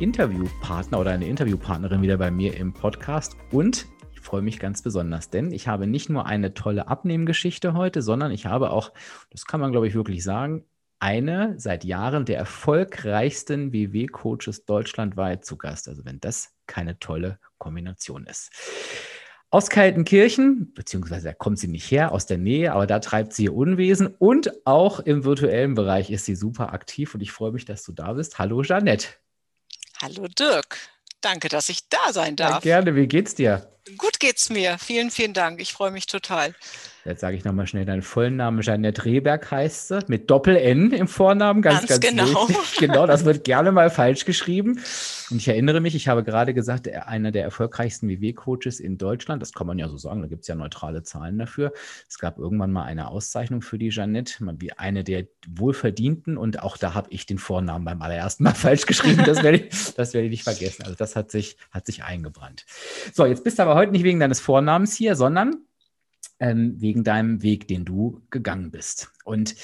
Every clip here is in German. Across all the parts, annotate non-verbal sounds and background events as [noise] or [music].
Interviewpartner oder eine Interviewpartnerin wieder bei mir im Podcast und ich freue mich ganz besonders, denn ich habe nicht nur eine tolle Abnehmgeschichte heute, sondern ich habe auch, das kann man glaube ich wirklich sagen, eine seit Jahren der erfolgreichsten WW-Coaches deutschlandweit zu Gast. Also wenn das keine tolle Kombination ist. Aus Kaltenkirchen, beziehungsweise da kommt sie nicht her, aus der Nähe, aber da treibt sie ihr Unwesen und auch im virtuellen Bereich ist sie super aktiv und ich freue mich, dass du da bist. Hallo Jeanette. Hallo Dirk. Danke, dass ich da sein darf. Ja, gerne, wie geht's dir? Gut geht's mir. Vielen, vielen Dank. Ich freue mich total. Jetzt sage ich nochmal schnell deinen vollen Namen. Jeanette Rehberg heißt sie, mit Doppel-N im Vornamen. Ganz, ganz, ganz genau. Wichtig. [laughs] Genau, das wird gerne mal falsch geschrieben. Und ich erinnere mich, ich habe gerade gesagt, einer der erfolgreichsten WW-Coaches in Deutschland, das kann man ja so sagen, da gibt es ja neutrale Zahlen dafür. Es gab irgendwann mal eine Auszeichnung für die Jeanette, wie eine der wohlverdienten. Und auch da habe ich den Vornamen beim allerersten Mal [laughs] falsch geschrieben. Das werde ich, das werde ich nicht vergessen. Also das hat sich, hat sich eingebrannt. So, jetzt bist du aber heute nicht wegen deines Vornamens hier, sondern ähm, wegen deinem Weg, den du gegangen bist. Und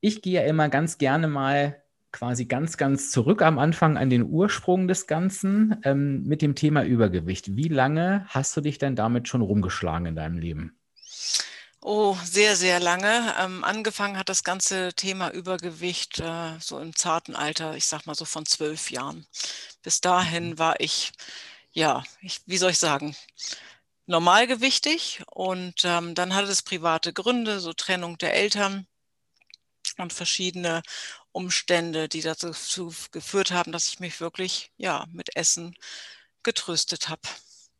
ich gehe ja immer ganz gerne mal quasi ganz, ganz zurück am Anfang an den Ursprung des Ganzen ähm, mit dem Thema Übergewicht. Wie lange hast du dich denn damit schon rumgeschlagen in deinem Leben? Oh, sehr, sehr lange. Ähm, angefangen hat das ganze Thema Übergewicht äh, so im zarten Alter, ich sag mal so von zwölf Jahren. Bis dahin mhm. war ich, ja, ich, wie soll ich sagen, normalgewichtig und ähm, dann hatte es private Gründe, so Trennung der Eltern und verschiedene Umstände, die dazu geführt haben, dass ich mich wirklich ja mit Essen getröstet habe.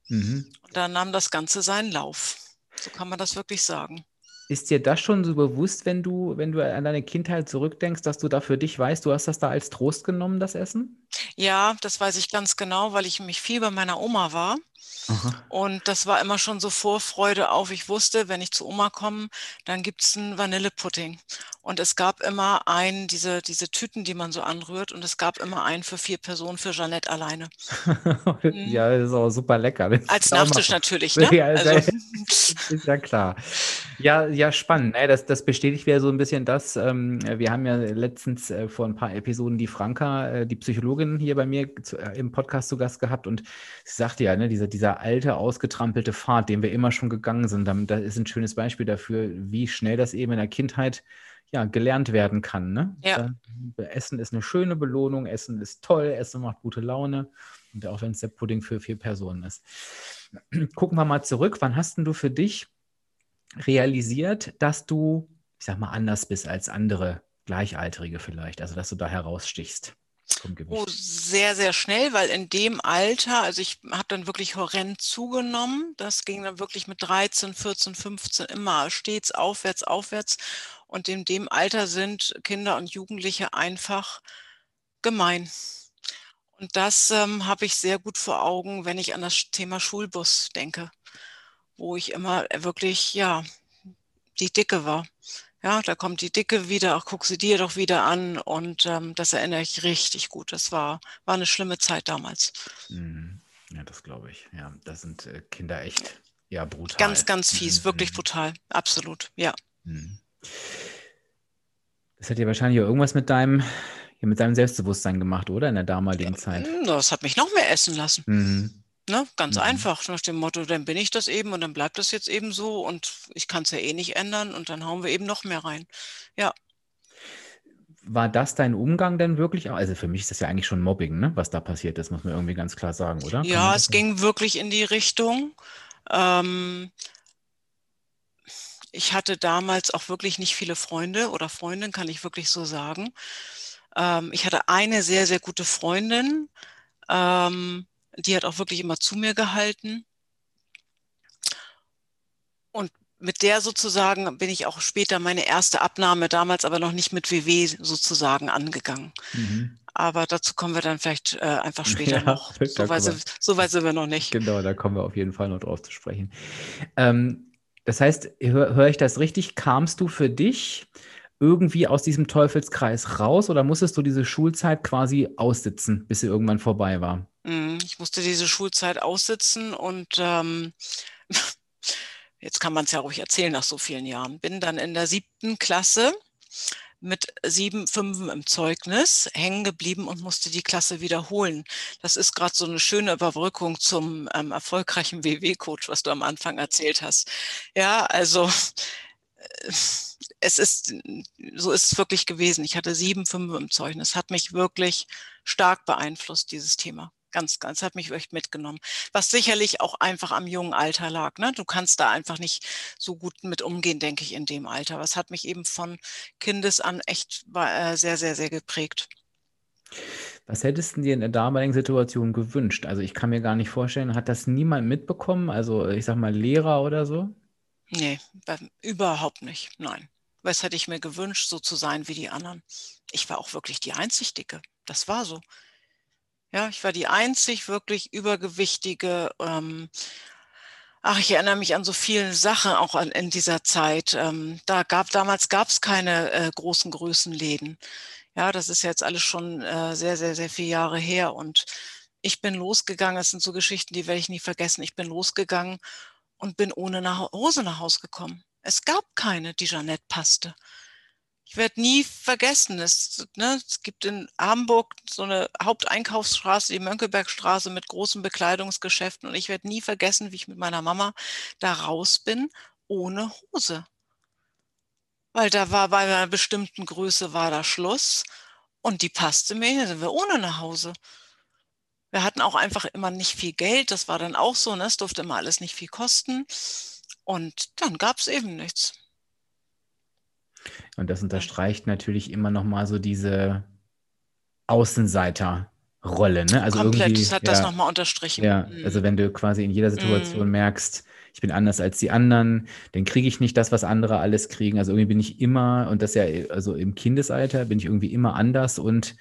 Mhm. Und dann nahm das Ganze seinen Lauf. So kann man das wirklich sagen. Ist dir das schon so bewusst, wenn du, wenn du an deine Kindheit zurückdenkst, dass du da für dich weißt, du hast das da als Trost genommen, das Essen? Ja, das weiß ich ganz genau, weil ich mich viel bei meiner Oma war. Aha. Und das war immer schon so Vorfreude auf. Ich wusste, wenn ich zu Oma komme, dann gibt es einen Vanillepudding. Und es gab immer einen, diese, diese Tüten, die man so anrührt, und es gab immer einen für vier Personen für Jeanette alleine. [laughs] Mhm. ja, das ist auch super lecker. Als Nachtisch natürlich, [laughs] ne? Ja, also. ist ja klar. Ja, ja, spannend. Das, das bestätigt wieder so ein bisschen das. Ähm, wir haben ja letztens äh, vor ein paar Episoden die Franka, äh, die Psychologin, hier bei mir äh, im Podcast zu Gast gehabt und sie sagte ja, ne, dieser, dieser alte, ausgetrampelte Pfad, den wir immer schon gegangen sind, das ist ein schönes Beispiel dafür, wie schnell das eben in der Kindheit ja, gelernt werden kann. Ne? Ja. Essen ist eine schöne Belohnung, Essen ist toll, Essen macht gute Laune. Und auch wenn es der Pudding für vier Personen ist. [clears throat] Gucken wir mal zurück. Wann hast denn du für dich realisiert, dass du, ich sag mal, anders bist als andere Gleichaltrige vielleicht? Also, dass du da herausstichst? Oh, sehr, sehr schnell, weil in dem Alter, also ich habe dann wirklich horrend zugenommen. Das ging dann wirklich mit 13, 14, 15 immer stets aufwärts, aufwärts. Und in dem Alter sind Kinder und Jugendliche einfach gemein. Und das ähm, habe ich sehr gut vor Augen, wenn ich an das Thema Schulbus denke, wo ich immer wirklich, ja, die Dicke war. Ja, da kommt die Dicke wieder, ach, guck sie dir doch wieder an. Und ähm, das erinnere ich richtig gut. Das war, war eine schlimme Zeit damals. Mhm. Ja, das glaube ich. Ja, da sind äh, Kinder echt, ja, brutal. Ganz, ganz fies, mhm. wirklich brutal. Absolut, ja. Mhm. Das hat ja wahrscheinlich auch irgendwas mit deinem, ja, mit deinem Selbstbewusstsein gemacht, oder? In der damaligen Zeit. Das hat mich noch mehr essen lassen. Mhm. Ne? Ganz mhm. einfach, nach dem Motto, dann bin ich das eben und dann bleibt das jetzt eben so und ich kann es ja eh nicht ändern und dann hauen wir eben noch mehr rein. Ja. War das dein Umgang denn wirklich? Also für mich ist das ja eigentlich schon Mobbing, ne? was da passiert ist, muss man irgendwie ganz klar sagen, oder? Ja, es ging wirklich in die Richtung. Ähm, ich hatte damals auch wirklich nicht viele Freunde oder Freundinnen, kann ich wirklich so sagen. Ähm, ich hatte eine sehr, sehr gute Freundin. Ähm, die hat auch wirklich immer zu mir gehalten. Und mit der sozusagen bin ich auch später meine erste Abnahme, damals aber noch nicht mit WW sozusagen angegangen. Mhm. Aber dazu kommen wir dann vielleicht äh, einfach später [laughs] ja, noch. So weit, so weit, sind wir noch nicht. Genau, da kommen wir auf jeden Fall noch drauf zu sprechen. Ähm, das heißt, höre hör ich das richtig? Kamst du für dich irgendwie aus diesem Teufelskreis raus oder musstest du diese Schulzeit quasi aussitzen, bis sie irgendwann vorbei war? Mhm, ich musste diese Schulzeit aussitzen und ähm, [laughs] jetzt kann man es ja ruhig erzählen nach so vielen Jahren. Bin dann in der siebten Klasse mit sieben Fünfen im Zeugnis hängen geblieben und musste die Klasse wiederholen. Das ist gerade so eine schöne Überbrückung zum ähm, erfolgreichen WW-Coach, was du am Anfang erzählt hast. Ja, also äh, es ist, so ist es wirklich gewesen. Ich hatte sieben Fünfe im Zeugnis. Hat mich wirklich stark beeinflusst, dieses Thema. Ganz, ganz, hat mich echt mitgenommen. Was sicherlich auch einfach am jungen Alter lag. Ne? Du kannst da einfach nicht so gut mit umgehen, denke ich, in dem Alter. Was hat mich eben von Kindes an echt äh, sehr, sehr, sehr geprägt. Was hättest du dir in der damaligen Situation gewünscht? Also ich kann mir gar nicht vorstellen, hat das niemand mitbekommen? Also ich sag mal Lehrer oder so? Nee, überhaupt nicht. Nein. Was hätte ich mir gewünscht, so zu sein wie die anderen? Ich war auch wirklich die einzig Dicke. Das war so. Ja, ich war die einzig wirklich übergewichtige. Ähm, ach, ich erinnere mich an so viele Sachen auch an, in dieser Zeit. Ähm, da gab damals gab es keine äh, großen Größenläden. Ja, das ist jetzt alles schon äh, sehr, sehr, sehr viele Jahre her. Und ich bin losgegangen. Das sind so Geschichten, die werde ich nie vergessen. Ich bin losgegangen und bin ohne nach Hose nach Hause gekommen. Es gab keine, die Jeanette passte. Ich werde nie vergessen, es, ne, es gibt in Hamburg so eine Haupteinkaufsstraße, die Mönckebergstraße mit großen Bekleidungsgeschäften und ich werde nie vergessen, wie ich mit meiner Mama da raus bin ohne Hose. Weil da war bei einer bestimmten Größe war da Schluss und die passte mir, da sind wir ohne nach Hause. Wir hatten auch einfach immer nicht viel Geld, das war dann auch so, ne? es durfte immer alles nicht viel kosten und dann gab es eben nichts. Und das unterstreicht natürlich immer noch mal so diese Außenseiterrolle. Ne? Also Komplett, das hat ja, das nochmal unterstrichen. Ja, mhm. also wenn du quasi in jeder Situation mhm. merkst, ich bin anders als die anderen, dann kriege ich nicht das, was andere alles kriegen. Also irgendwie bin ich immer, und das ja, also im Kindesalter bin ich irgendwie immer anders und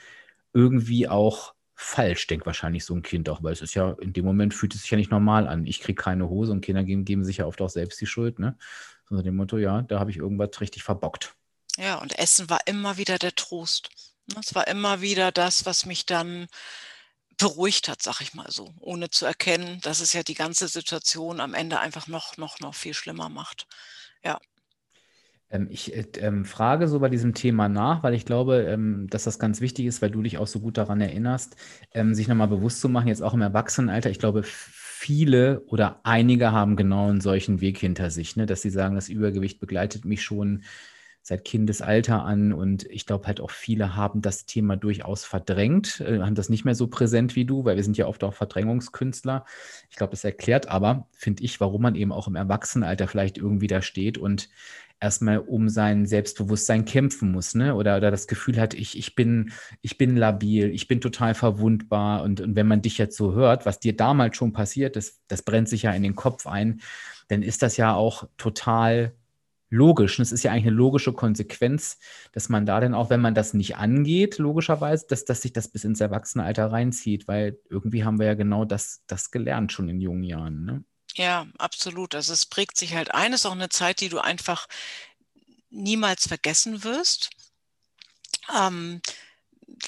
irgendwie auch falsch, denkt wahrscheinlich so ein Kind auch, weil es ist ja, in dem Moment fühlt es sich ja nicht normal an. Ich kriege keine Hose und Kinder geben, geben sich ja oft auch selbst die Schuld, ne? Unter dem Motto, ja, da habe ich irgendwas richtig verbockt. Ja, und Essen war immer wieder der Trost. Ne? Es war immer wieder das, was mich dann beruhigt hat, sag ich mal so, ohne zu erkennen, dass es ja die ganze Situation am Ende einfach noch, noch, noch viel schlimmer macht. Ja. Ähm, ich äh, ähm, frage so bei diesem Thema nach, weil ich glaube, ähm, dass das ganz wichtig ist, weil du dich auch so gut daran erinnerst, ähm, sich nochmal bewusst zu machen, jetzt auch im Erwachsenenalter. Ich glaube, viele oder einige haben genau einen solchen Weg hinter sich, ne? dass sie sagen, das Übergewicht begleitet mich schon seit Kindesalter an und ich glaube halt auch viele haben das Thema durchaus verdrängt, äh, haben das nicht mehr so präsent wie du, weil wir sind ja oft auch Verdrängungskünstler. Ich glaube, das erklärt aber, finde ich, warum man eben auch im Erwachsenenalter vielleicht irgendwie da steht und erstmal um sein Selbstbewusstsein kämpfen muss, ne? Oder, oder das Gefühl hat, ich, ich, bin, ich bin labil, ich bin total verwundbar. Und, und wenn man dich jetzt so hört, was dir damals schon passiert ist, das brennt sich ja in den Kopf ein, dann ist das ja auch total logisch. Und es ist ja eigentlich eine logische Konsequenz, dass man da dann auch, wenn man das nicht angeht, logischerweise, dass, dass sich das bis ins Erwachsenenalter reinzieht, weil irgendwie haben wir ja genau das, das gelernt schon in jungen Jahren. Ne? Ja, absolut. Also es prägt sich halt ein, ist auch eine Zeit, die du einfach niemals vergessen wirst. Ähm,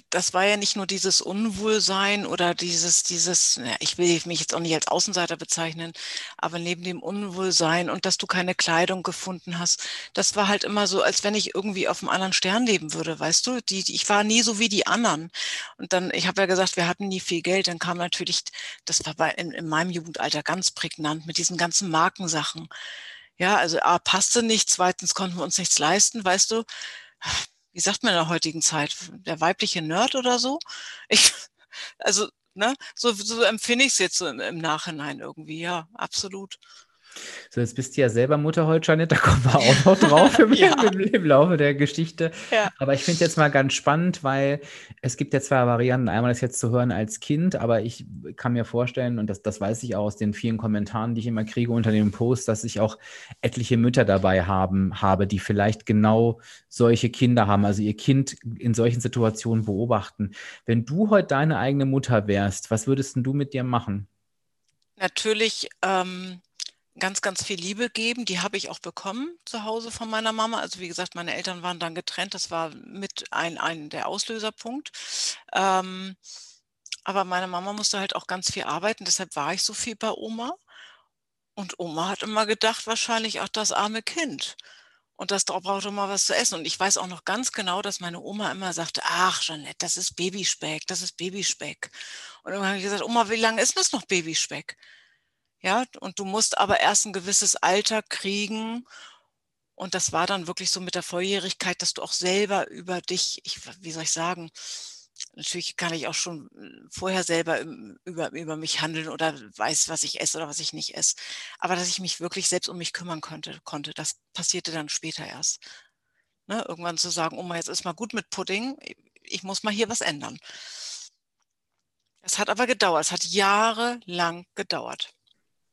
das war ja nicht nur dieses Unwohlsein oder dieses, dieses, ich will mich jetzt auch nicht als Außenseiter bezeichnen, aber neben dem Unwohlsein und dass du keine Kleidung gefunden hast, das war halt immer so, als wenn ich irgendwie auf einem anderen Stern leben würde, weißt du? Die, ich war nie so wie die anderen. Und dann, ich habe ja gesagt, wir hatten nie viel Geld, dann kam natürlich, das war bei, in, in meinem Jugendalter ganz prägnant mit diesen ganzen Markensachen. Ja, also A, passte nicht, zweitens konnten wir uns nichts leisten, weißt du? Wie sagt man in der heutigen Zeit, der weibliche Nerd oder so. Ich, also, ne, so, so empfinde ich es jetzt im, im, Nachhinein irgendwie, ja, absolut. So, jetzt bist du ja selber Mutter heute, Janet, da kommen wir auch noch drauf [laughs] im, ja. im, im Laufe der Geschichte. Ja. Aber ich finde es jetzt mal ganz spannend, weil es gibt ja zwei Varianten. Einmal das jetzt zu hören als Kind, aber ich kann mir vorstellen, und das, das weiß ich auch aus den vielen Kommentaren, die ich immer kriege unter dem Post, dass ich auch etliche Mütter dabei haben, habe, die vielleicht genau solche Kinder haben, also ihr Kind in solchen Situationen beobachten. Wenn du heute deine eigene Mutter wärst, was würdest du mit dir machen? Natürlich ähm, ganz, ganz viel Liebe geben. Die habe ich auch bekommen zu Hause von meiner Mama. Also wie gesagt, meine Eltern waren dann getrennt. Das war mit ein, ein der Auslöserpunkt. Ähm, aber meine Mama musste halt auch ganz viel arbeiten. Deshalb war ich so viel bei Oma. Und Oma hat immer gedacht, wahrscheinlich auch das arme Kind. Und das braucht immer was zu essen. Und ich weiß auch noch ganz genau, dass meine Oma immer sagte, ach, Jeanette, das ist Babyspeck, das ist Babyspeck. Und dann habe ich gesagt, Oma, wie lange ist das noch Babyspeck? Ja, und du musst aber erst ein gewisses Alter kriegen. Und das war dann wirklich so mit der Volljährigkeit, dass du auch selber über dich, ich, wie soll ich sagen, natürlich kann ich auch schon äh, vorher selber über, über mich handeln oder weiß, was ich esse oder was ich nicht esse. Aber dass ich mich wirklich selbst um mich kümmern konnte, konnte das passierte dann später erst. Ne, irgendwann zu sagen, Oma, jetzt ist mal gut mit Pudding, ich muss mal hier was ändern. Es hat aber gedauert, es hat jahrelang gedauert.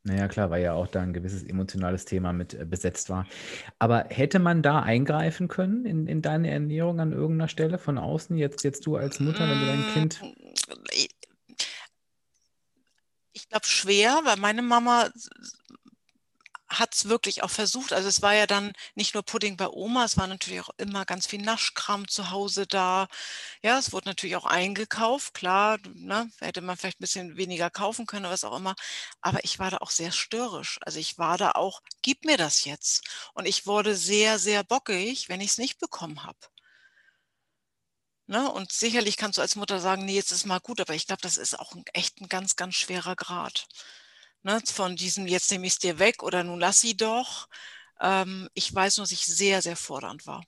Naja, klar, weil ja auch da ein gewisses emotionales Thema mit äh, besetzt war. Aber hätte man da eingreifen können in, in deine Ernährung an irgendeiner Stelle von außen? Jetzt, jetzt du als Mutter, wenn du dein mm, Kind. Ich glaube schwer, weil meine Mama hat es wirklich auch versucht. Also es war ja dann nicht nur Pudding bei Oma, es war natürlich auch immer ganz viel Naschkram zu Hause da. Ja, es wurde natürlich auch eingekauft, klar, ne, hätte man vielleicht ein bisschen weniger kaufen können, was auch immer. Aber ich war da auch sehr störrisch. Also ich war da auch, gib mir das jetzt. Und ich wurde sehr, sehr bockig, wenn ich es nicht bekommen habe. Ne? Und sicherlich kannst du als Mutter sagen, nee, jetzt ist mal gut, aber ich glaube, das ist auch ein, echt ein ganz, ganz schwerer Grad ne, von diesem jetzt nehme ich es dir weg oder nun lass sie doch. Ähm, ich weiß nur, dass ich sehr, sehr fordernd war.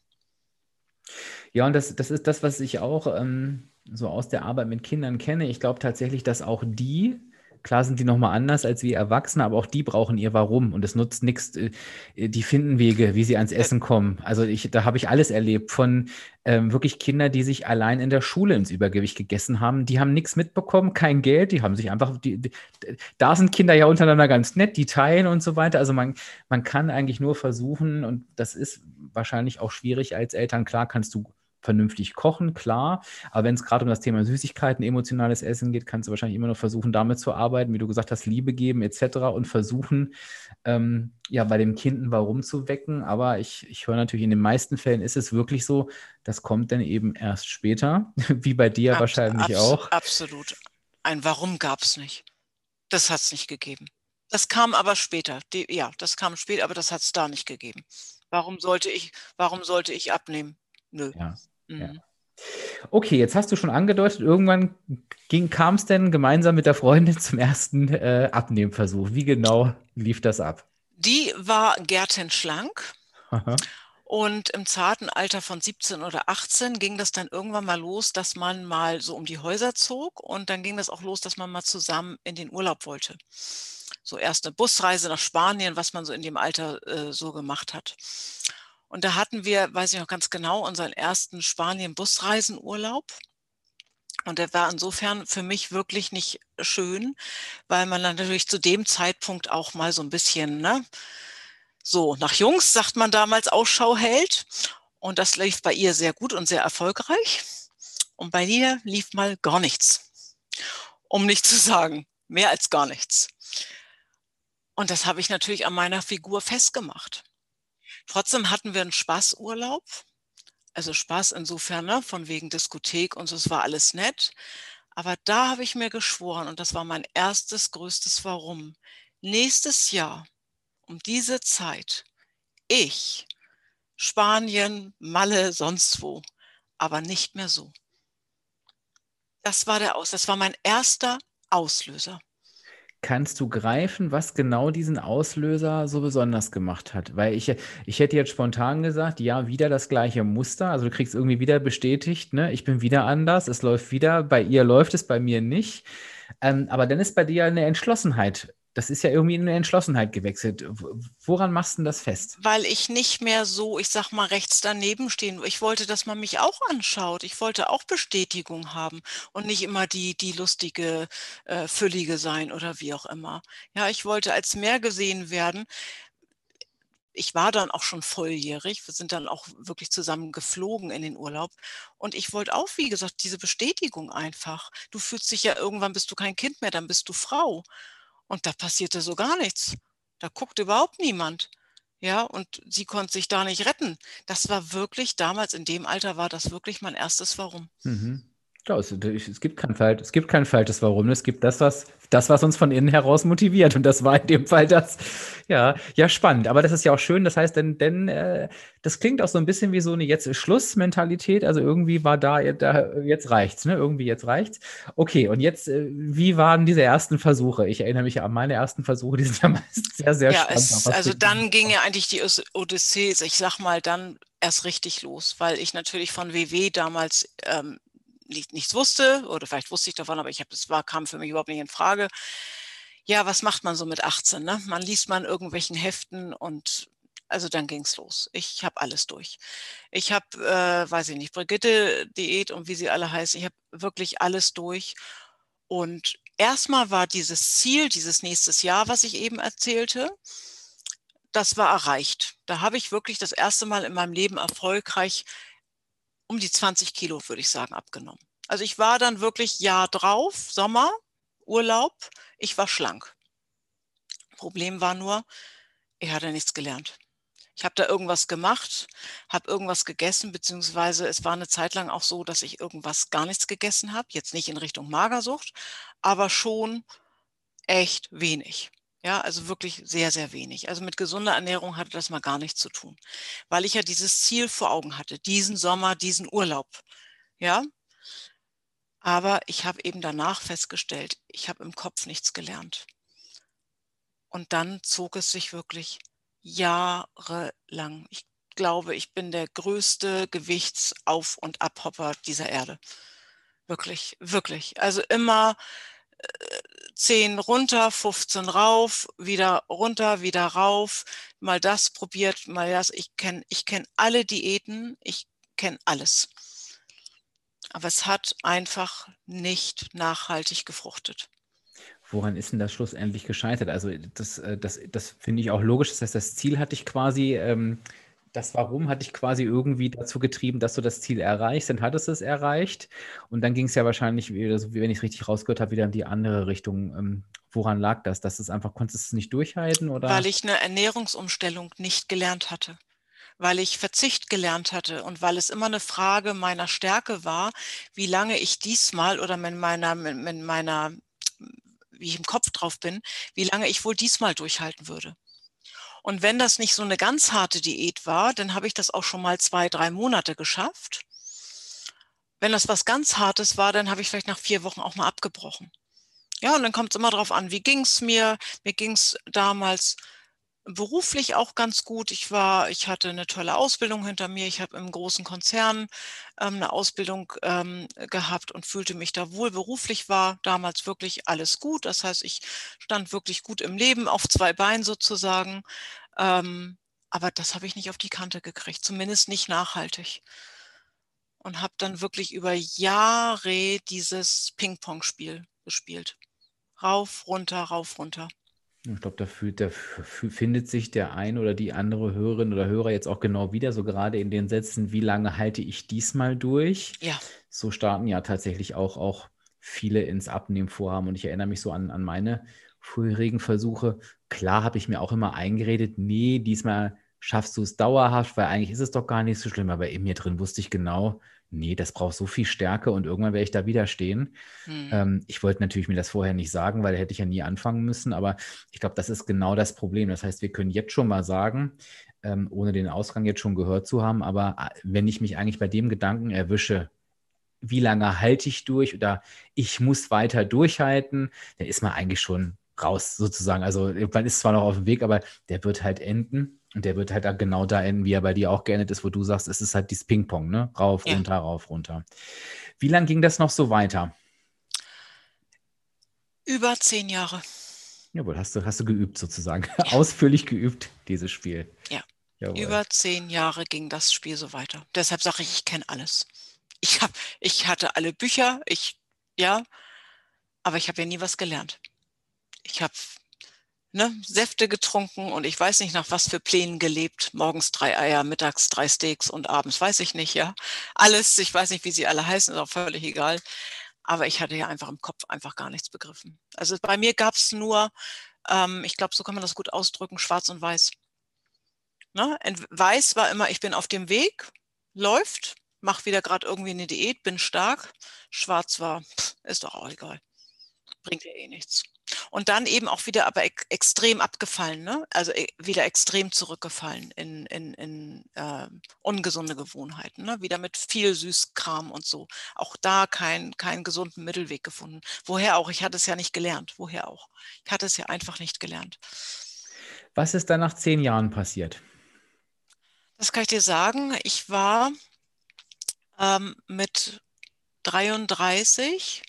Ja, und das, das ist das, was ich auch ähm, so aus der Arbeit mit Kindern kenne. Ich glaube tatsächlich, dass auch die Klar sind die nochmal anders als wir Erwachsene, aber auch die brauchen ihr Warum. Und es nutzt nichts. Äh, die finden Wege, wie sie ans Essen kommen. Also ich, da habe ich alles erlebt von ähm, wirklich Kinder, die sich allein in der Schule ins Übergewicht gegessen haben. Die haben nichts mitbekommen, kein Geld. Die haben sich einfach, die, die, da sind Kinder ja untereinander ganz nett, die teilen und so weiter. Also man, man kann eigentlich nur versuchen, und das ist wahrscheinlich auch schwierig als Eltern. Klar kannst du vernünftig kochen, klar. Aber wenn es gerade um das Thema Süßigkeiten, emotionales Essen geht, kannst du wahrscheinlich immer noch versuchen, damit zu arbeiten, wie du gesagt hast, Liebe geben etc. und versuchen, ähm, ja, bei dem Kind ein Warum zu wecken. Aber ich, ich höre natürlich, in den meisten Fällen ist es wirklich so, das kommt dann eben erst später, [laughs] wie bei dir Abs wahrscheinlich abs auch. Absolut. Ein Warum gab es nicht. Das hat es nicht gegeben. Das kam aber später. Die, ja, das kam später, aber das hat es da nicht gegeben. Warum sollte ich, warum sollte ich abnehmen? Nö. Ja. Ja. Mhm. Okay, jetzt hast du schon angedeutet, irgendwann kam es denn gemeinsam mit der Freundin zum ersten äh, Abnehmversuch. Wie genau lief das ab? Die war gärtenschlank. Und im zarten Alter von 17 oder 18 ging das dann irgendwann mal los, dass man mal so um die Häuser zog. Und dann ging das auch los, dass man mal zusammen in den Urlaub wollte. So erst eine Busreise nach Spanien, was man so in dem Alter äh, so gemacht hat. Und da hatten wir, weiß ich noch ganz genau, unseren ersten Spanien-Busreisenurlaub. Und der war insofern für mich wirklich nicht schön, weil man dann natürlich zu dem Zeitpunkt auch mal so ein bisschen, ne, so nach Jungs, sagt man damals, Ausschau hält. Und das lief bei ihr sehr gut und sehr erfolgreich. Und bei mir lief mal gar nichts. Um nicht zu sagen, mehr als gar nichts. Und das habe ich natürlich an meiner Figur festgemacht. Trotzdem hatten wir einen Spaßurlaub. Also Spaß insofern, ne, von wegen Diskothek und so, es war alles nett. Aber da habe ich mir geschworen, und das war mein erstes, größtes Warum. Nächstes Jahr, um diese Zeit, ich, Spanien, Malle, sonst wo, aber nicht mehr so. Das war der Aus, das war mein erster Auslöser. Kannst du greifen, was genau diesen Auslöser so besonders gemacht hat? Weil ich, ich hätte jetzt spontan gesagt, ja, wieder das gleiche Muster. Also du kriegst irgendwie wieder bestätigt, ne, ich bin wieder anders, es läuft wieder, bei ihr läuft es, bei mir nicht. Ähm, aber dann ist bei dir eine Entschlossenheit das ist ja irgendwie in eine Entschlossenheit gewechselt. Woran machst du das fest? Weil ich nicht mehr so, ich sag mal, rechts daneben stehen. Ich wollte, dass man mich auch anschaut. Ich wollte auch Bestätigung haben und nicht immer die, die lustige, äh, füllige sein oder wie auch immer. Ja, ich wollte als mehr gesehen werden. Ich war dann auch schon volljährig. Wir sind dann auch wirklich zusammen geflogen in den Urlaub. Und ich wollte auch, wie gesagt, diese Bestätigung einfach. Du fühlst dich ja irgendwann, bist du kein Kind mehr, dann bist du Frau. Und da passierte so gar nichts. Da guckte überhaupt niemand. Ja, und sie konnte sich da nicht retten. Das war wirklich, damals in dem Alter war das wirklich mein erstes Warum. Mhm. Ja, es, es, gibt kein Fall, es gibt kein falsches Warum. Es gibt das, was, das, was uns von innen heraus motiviert. Und das war in dem Fall das. Ja, ja, spannend. Aber das ist ja auch schön. Das heißt, denn, denn äh, das klingt auch so ein bisschen wie so eine jetzt Schlussmentalität. Also irgendwie war da, da jetzt reicht's, ne? Irgendwie jetzt reicht's. Okay, und jetzt, äh, wie waren diese ersten Versuche? Ich erinnere mich an meine ersten Versuche, die sind ja meist sehr, sehr ja, spannend. Es, also dann ging ja eigentlich die Odyssee, ich sag mal, dann erst richtig los, weil ich natürlich von WW damals ähm, nicht, nichts wusste oder vielleicht wusste ich davon, aber ich habe das war kam für mich überhaupt nicht in Frage. Ja, was macht man so mit 18? Ne? Man liest man irgendwelchen Heften und also dann ging es los. Ich habe alles durch. Ich habe, äh, weiß ich nicht, Brigitte-Diät und wie sie alle heißen, ich habe wirklich alles durch. Und erstmal war dieses Ziel, dieses nächstes Jahr, was ich eben erzählte, das war erreicht. Da habe ich wirklich das erste Mal in meinem Leben erfolgreich um die 20 Kilo, würde ich sagen, abgenommen. Also ich war dann wirklich Jahr drauf, Sommer, Urlaub, ich war schlank. Problem war nur, ich hatte nichts gelernt. Ich habe da irgendwas gemacht, habe irgendwas gegessen, beziehungsweise es war eine Zeit lang auch so, dass ich irgendwas gar nichts gegessen habe. Jetzt nicht in Richtung Magersucht, aber schon echt wenig. Ja, also wirklich sehr, sehr wenig. Also mit gesunder Ernährung hatte das mal gar nichts zu tun, weil ich ja dieses Ziel vor Augen hatte, diesen Sommer, diesen Urlaub. Ja, aber ich habe eben danach festgestellt, ich habe im Kopf nichts gelernt. Und dann zog es sich wirklich jahrelang. Ich glaube, ich bin der größte Gewichtsauf- und Abhopper dieser Erde. Wirklich, wirklich. Also immer 10 runter, 15 rauf, wieder runter, wieder rauf, mal das probiert, mal das. Ich kenne ich kenn alle Diäten, ich kenne alles. Aber es hat einfach nicht nachhaltig gefruchtet. Woran ist denn das schlussendlich gescheitert? Also das, äh, das, das finde ich auch logisch. Das heißt, das Ziel hatte ich quasi ähm, das Warum hat dich quasi irgendwie dazu getrieben, dass du das Ziel erreichst. Dann hattest du es erreicht. Und dann ging es ja wahrscheinlich, wieder, so, wenn ich es richtig rausgehört habe, wieder in die andere Richtung. Ähm, woran lag das? Dass es einfach, konntest du es nicht durchhalten? Oder? Weil ich eine Ernährungsumstellung nicht gelernt hatte. Weil ich Verzicht gelernt hatte und weil es immer eine Frage meiner Stärke war, wie lange ich diesmal oder mit meiner, mit meiner, wie ich im Kopf drauf bin, wie lange ich wohl diesmal durchhalten würde. Und wenn das nicht so eine ganz harte Diät war, dann habe ich das auch schon mal zwei, drei Monate geschafft. Wenn das was ganz Hartes war, dann habe ich vielleicht nach vier Wochen auch mal abgebrochen. Ja, und dann kommt es immer darauf an, wie ging es mir. Mir ging es damals beruflich auch ganz gut. Ich war, ich hatte eine tolle Ausbildung hinter mir. Ich habe im großen Konzern ähm, eine Ausbildung ähm, gehabt und fühlte mich da wohl. Beruflich war damals wirklich alles gut. Das heißt, ich stand wirklich gut im Leben auf zwei Beinen sozusagen. Ähm, aber das habe ich nicht auf die Kante gekriegt, zumindest nicht nachhaltig. Und habe dann wirklich über Jahre dieses Ping-Pong-Spiel gespielt. Rauf, runter, rauf, runter. Ich glaube, da, fühlt, da findet sich der ein oder die andere Hörerin oder Hörer jetzt auch genau wieder, so gerade in den Sätzen, wie lange halte ich diesmal durch? Ja. So starten ja tatsächlich auch, auch viele ins Abnehmen vorhaben. Und ich erinnere mich so an, an meine vorherigen Versuche. Klar habe ich mir auch immer eingeredet, nee, diesmal schaffst du es dauerhaft, weil eigentlich ist es doch gar nicht so schlimm. Aber in mir drin wusste ich genau, nee, das braucht so viel Stärke und irgendwann werde ich da wieder stehen. Mhm. Ähm, ich wollte natürlich mir das vorher nicht sagen, weil da hätte ich ja nie anfangen müssen, aber ich glaube, das ist genau das Problem. Das heißt, wir können jetzt schon mal sagen, ähm, ohne den Ausgang jetzt schon gehört zu haben, aber äh, wenn ich mich eigentlich bei dem Gedanken erwische, wie lange halte ich durch oder ich muss weiter durchhalten, dann ist man eigentlich schon raus sozusagen. Also man ist zwar noch auf dem Weg, aber der wird halt enden. Und der wird halt genau da enden, wie er bei dir auch geendet ist, wo du sagst, es ist halt dieses Ping-Pong, ne? Rauf, ja. runter, rauf, runter. Wie lange ging das noch so weiter? Über zehn Jahre. Jawohl, hast du, hast du geübt sozusagen. Ja. [laughs] Ausführlich geübt, dieses Spiel. Ja. Jawohl. Über zehn Jahre ging das Spiel so weiter. Deshalb sage ich, ich kenne alles. Ich, hab, ich hatte alle Bücher, ich, ja, aber ich habe ja nie was gelernt. Ich habe ne, Säfte getrunken und ich weiß nicht nach was für Plänen gelebt. Morgens drei Eier, mittags drei Steaks und abends weiß ich nicht, ja. Alles, ich weiß nicht, wie sie alle heißen, ist auch völlig egal. Aber ich hatte ja einfach im Kopf einfach gar nichts begriffen. Also bei mir gab es nur, ähm, ich glaube, so kann man das gut ausdrücken, schwarz und weiß. Ne? Weiß war immer, ich bin auf dem Weg, läuft, mach wieder gerade irgendwie eine Diät, bin stark. Schwarz war, pff, ist doch auch egal. Bringt ja eh nichts. Und dann eben auch wieder aber extrem abgefallen, ne? also e wieder extrem zurückgefallen in, in, in äh, ungesunde Gewohnheiten, ne? wieder mit viel Süßkram und so. Auch da keinen kein gesunden Mittelweg gefunden. Woher auch? Ich hatte es ja nicht gelernt. Woher auch? Ich hatte es ja einfach nicht gelernt. Was ist dann nach zehn Jahren passiert? Das kann ich dir sagen. Ich war ähm, mit 33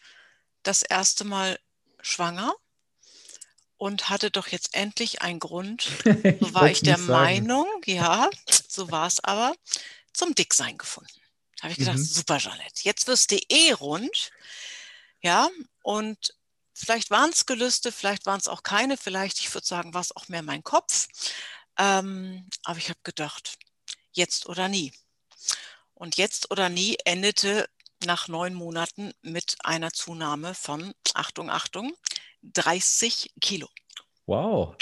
das erste Mal schwanger und hatte doch jetzt endlich einen Grund, so [laughs] war ich der Meinung, ja, so war es aber, zum Dicksein gefunden. Da habe ich gedacht, mhm. super, Jeanette, jetzt wirst du eh rund. Ja, und vielleicht waren es Gelüste, vielleicht waren es auch keine, vielleicht, ich würde sagen, war es auch mehr mein Kopf. Ähm, aber ich habe gedacht, jetzt oder nie. Und jetzt oder nie endete nach neun Monaten mit einer Zunahme von, Achtung, Achtung, 30 Kilo. Wow.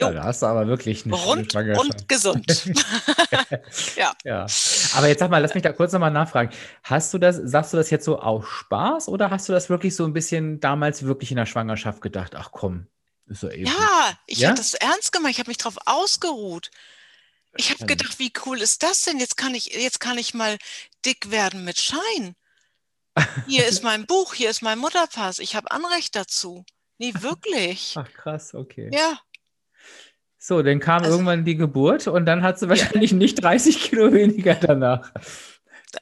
Ja, da hast du aber wirklich eine Rund und gesund. [laughs] ja. ja. Aber jetzt sag mal, lass mich da kurz nochmal nachfragen. Hast du das, sagst du das jetzt so aus Spaß oder hast du das wirklich so ein bisschen damals wirklich in der Schwangerschaft gedacht, ach komm, ist so eben. Ja, ich ja? habe das ernst gemacht, ich habe mich darauf ausgeruht. Ich habe gedacht, wie cool ist das denn? Jetzt kann ich, jetzt kann ich mal dick werden mit Schein. Hier ist mein Buch, hier ist mein Mutterpass, ich habe Anrecht dazu. Nee, wirklich. Ach krass, okay. Ja. So, dann kam also, irgendwann die Geburt und dann hat sie wahrscheinlich ja. nicht 30 Kilo weniger danach.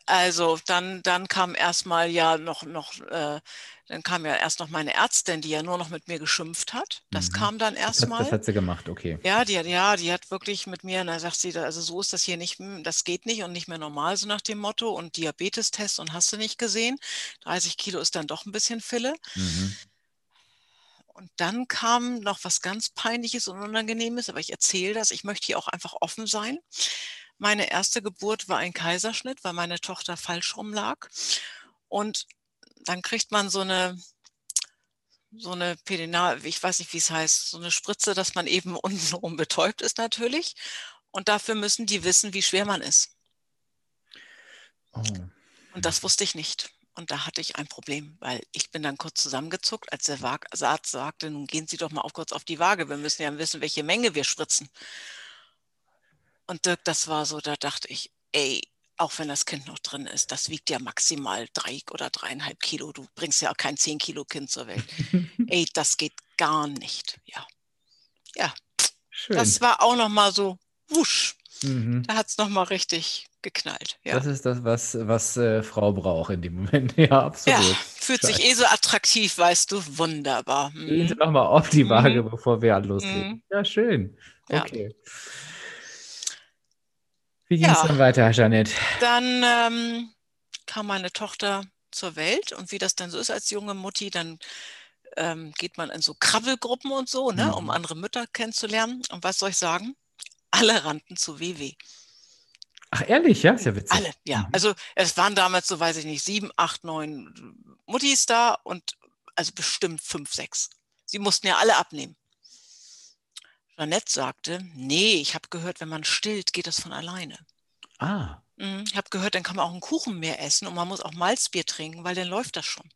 Also dann, dann kam erstmal ja noch, noch äh, dann kam ja erst noch meine Ärztin, die ja nur noch mit mir geschimpft hat. Das mhm. kam dann erstmal. Das, das, hat sie gemacht, okay. Ja, die, ja, die hat wirklich mit mir, da sagt sie, also so ist das hier nicht, das geht nicht und nicht mehr normal, so nach dem Motto. Und Diabetestest und hast du nicht gesehen. 30 Kilo ist dann doch ein bisschen Fille. Mhm. Und dann kam noch was ganz Peinliches und Unangenehmes, aber ich erzähle das. Ich möchte hier auch einfach offen sein. Meine erste Geburt war ein Kaiserschnitt, weil meine Tochter falsch rum lag. Und dann kriegt man so eine, so eine Pedinal, ich weiß nicht, wie es heißt, so eine Spritze, dass man eben [laughs] untenrum betäubt ist natürlich. Und dafür müssen die wissen, wie schwer man ist. Oh. Und das wusste ich nicht. Und da hatte ich ein Problem, weil ich bin dann kurz zusammengezuckt, als der Arzt sagte, nun gehen Sie doch mal auf kurz auf die Waage. Wir müssen ja wissen, welche Menge wir spritzen. Und Dirk, das war so, da dachte ich, ey, auch wenn das Kind noch drin ist, das wiegt ja maximal drei oder dreieinhalb Kilo. Du bringst ja auch kein zehn Kilo Kind zur Welt. [laughs] ey, das geht gar nicht. Ja. Ja. Schön. Das war auch noch mal so wusch. Mhm. Da hat es nochmal richtig geknallt. Ja. Das ist das, was, was äh, Frau braucht in dem Moment. [laughs] Ja, absolut. Ja, fühlt Scheiße. sich eh so attraktiv, weißt du, wunderbar. Mhm. Gehen Sie nochmal auf die Waage, mhm. bevor wir loslegen. Mhm. Ja, schön. Okay. Ja. Wie ging es dann weiter, Janet? Dann ähm, kam meine Tochter zur Welt und wie das dann so ist als junge Mutti, dann ähm, geht man in so Krabbelgruppen und so, ne, um mhm. andere Mütter kennenzulernen. Und was soll ich sagen? Alle rannten zu WW. Ach, ehrlich, ja? Ist ja witzig. Alle, ja. Mhm. Also es waren damals, so weiß ich nicht, sieben, acht, neun Muttis da und also bestimmt fünf, sechs. Sie mussten ja alle abnehmen. Jeanette sagte, nee, ich habe gehört, wenn man stillt, geht das von alleine. Ah. Mhm, ich habe gehört, dann kann man auch einen Kuchen mehr essen und man muss auch Malzbier trinken, weil dann läuft das schon.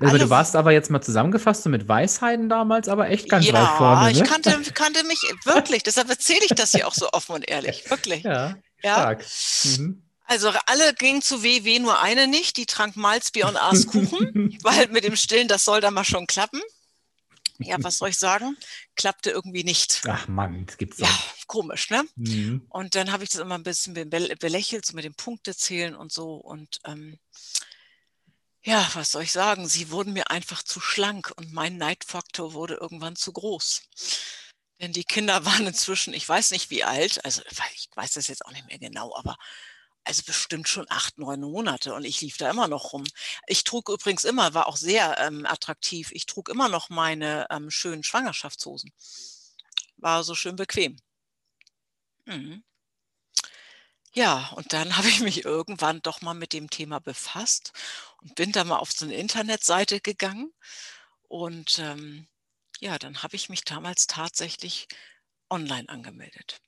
Also du warst aber jetzt mal zusammengefasst so mit Weisheiten damals, aber echt ganz ja, weit vorne. Ja, ne? ich kannte, kannte mich wirklich, deshalb erzähle ich das hier auch so offen und ehrlich, wirklich. Ja, stark. Mhm. Also alle gingen zu WW, nur eine nicht, die trank Malzbier und aß Kuchen, weil mit dem Stillen, das soll da mal schon klappen. Ja, was soll ich sagen? Klappte irgendwie nicht. Ach Mann, das gibt's Ja, komisch, ne? Mhm. Und dann habe ich das immer ein bisschen belächelt, so mit dem Punktezählen und so. Und ähm, Ja, was soll ich sagen? Sie wurden mir einfach zu schlank und mein Neidfaktor wurde irgendwann zu groß. Denn die Kinder [laughs] waren inzwischen, ich weiß nicht wie alt, also ich weiß das jetzt auch nicht mehr genau, aber also bestimmt schon acht, neun Monate und ich lief da immer noch rum. Ich trug übrigens immer, war auch sehr ähm, attraktiv, ich trug immer noch meine ähm, schönen Schwangerschaftshosen. War so schön bequem. Mhm. Ja, und dann habe ich mich irgendwann doch mal mit dem Thema befasst und bin da mal auf so eine Internetseite gegangen. Und ähm, ja, dann habe ich mich damals tatsächlich online angemeldet.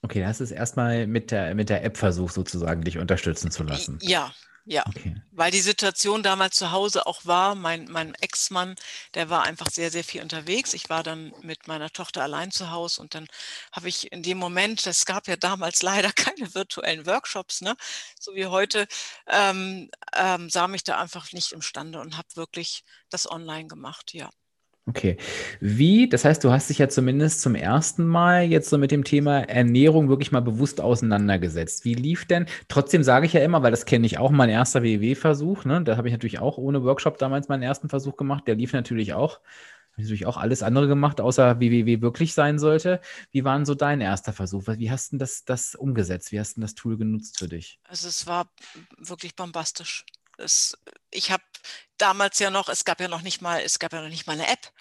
Okay, das ist erstmal mit der, mit der App versucht, sozusagen dich unterstützen zu lassen. Ja, ja, okay. weil die Situation damals zu Hause auch war, mein, mein Ex-Mann, der war einfach sehr, sehr viel unterwegs. Ich war dann mit meiner Tochter allein zu Hause und dann habe ich in dem Moment, es gab ja damals [laughs] leider keine virtuellen Workshops, ne, so wie heute, ähm, ähm, sah mich da einfach nicht imstande und habe wirklich das online gemacht, ja. Okay. Wie, das heißt, du hast dich ja zumindest zum ersten Mal jetzt so mit dem Thema Ernährung wirklich mal bewusst auseinandergesetzt. Wie lief denn, trotzdem sage ich ja immer, weil das kenne ich auch, mein erster WW-Versuch, ne? da habe ich natürlich auch ohne Workshop damals meinen ersten Versuch gemacht, der lief natürlich auch. Habe natürlich auch alles andere gemacht, außer WWW wirklich sein sollte. Wie war denn so dein erster Versuch? Wie hast du das, das umgesetzt? Wie hast du das Tool genutzt für dich? Also es war wirklich bombastisch. Es, ich habe damals ja noch, es gab ja noch nicht mal, es gab ja noch nicht mal eine App.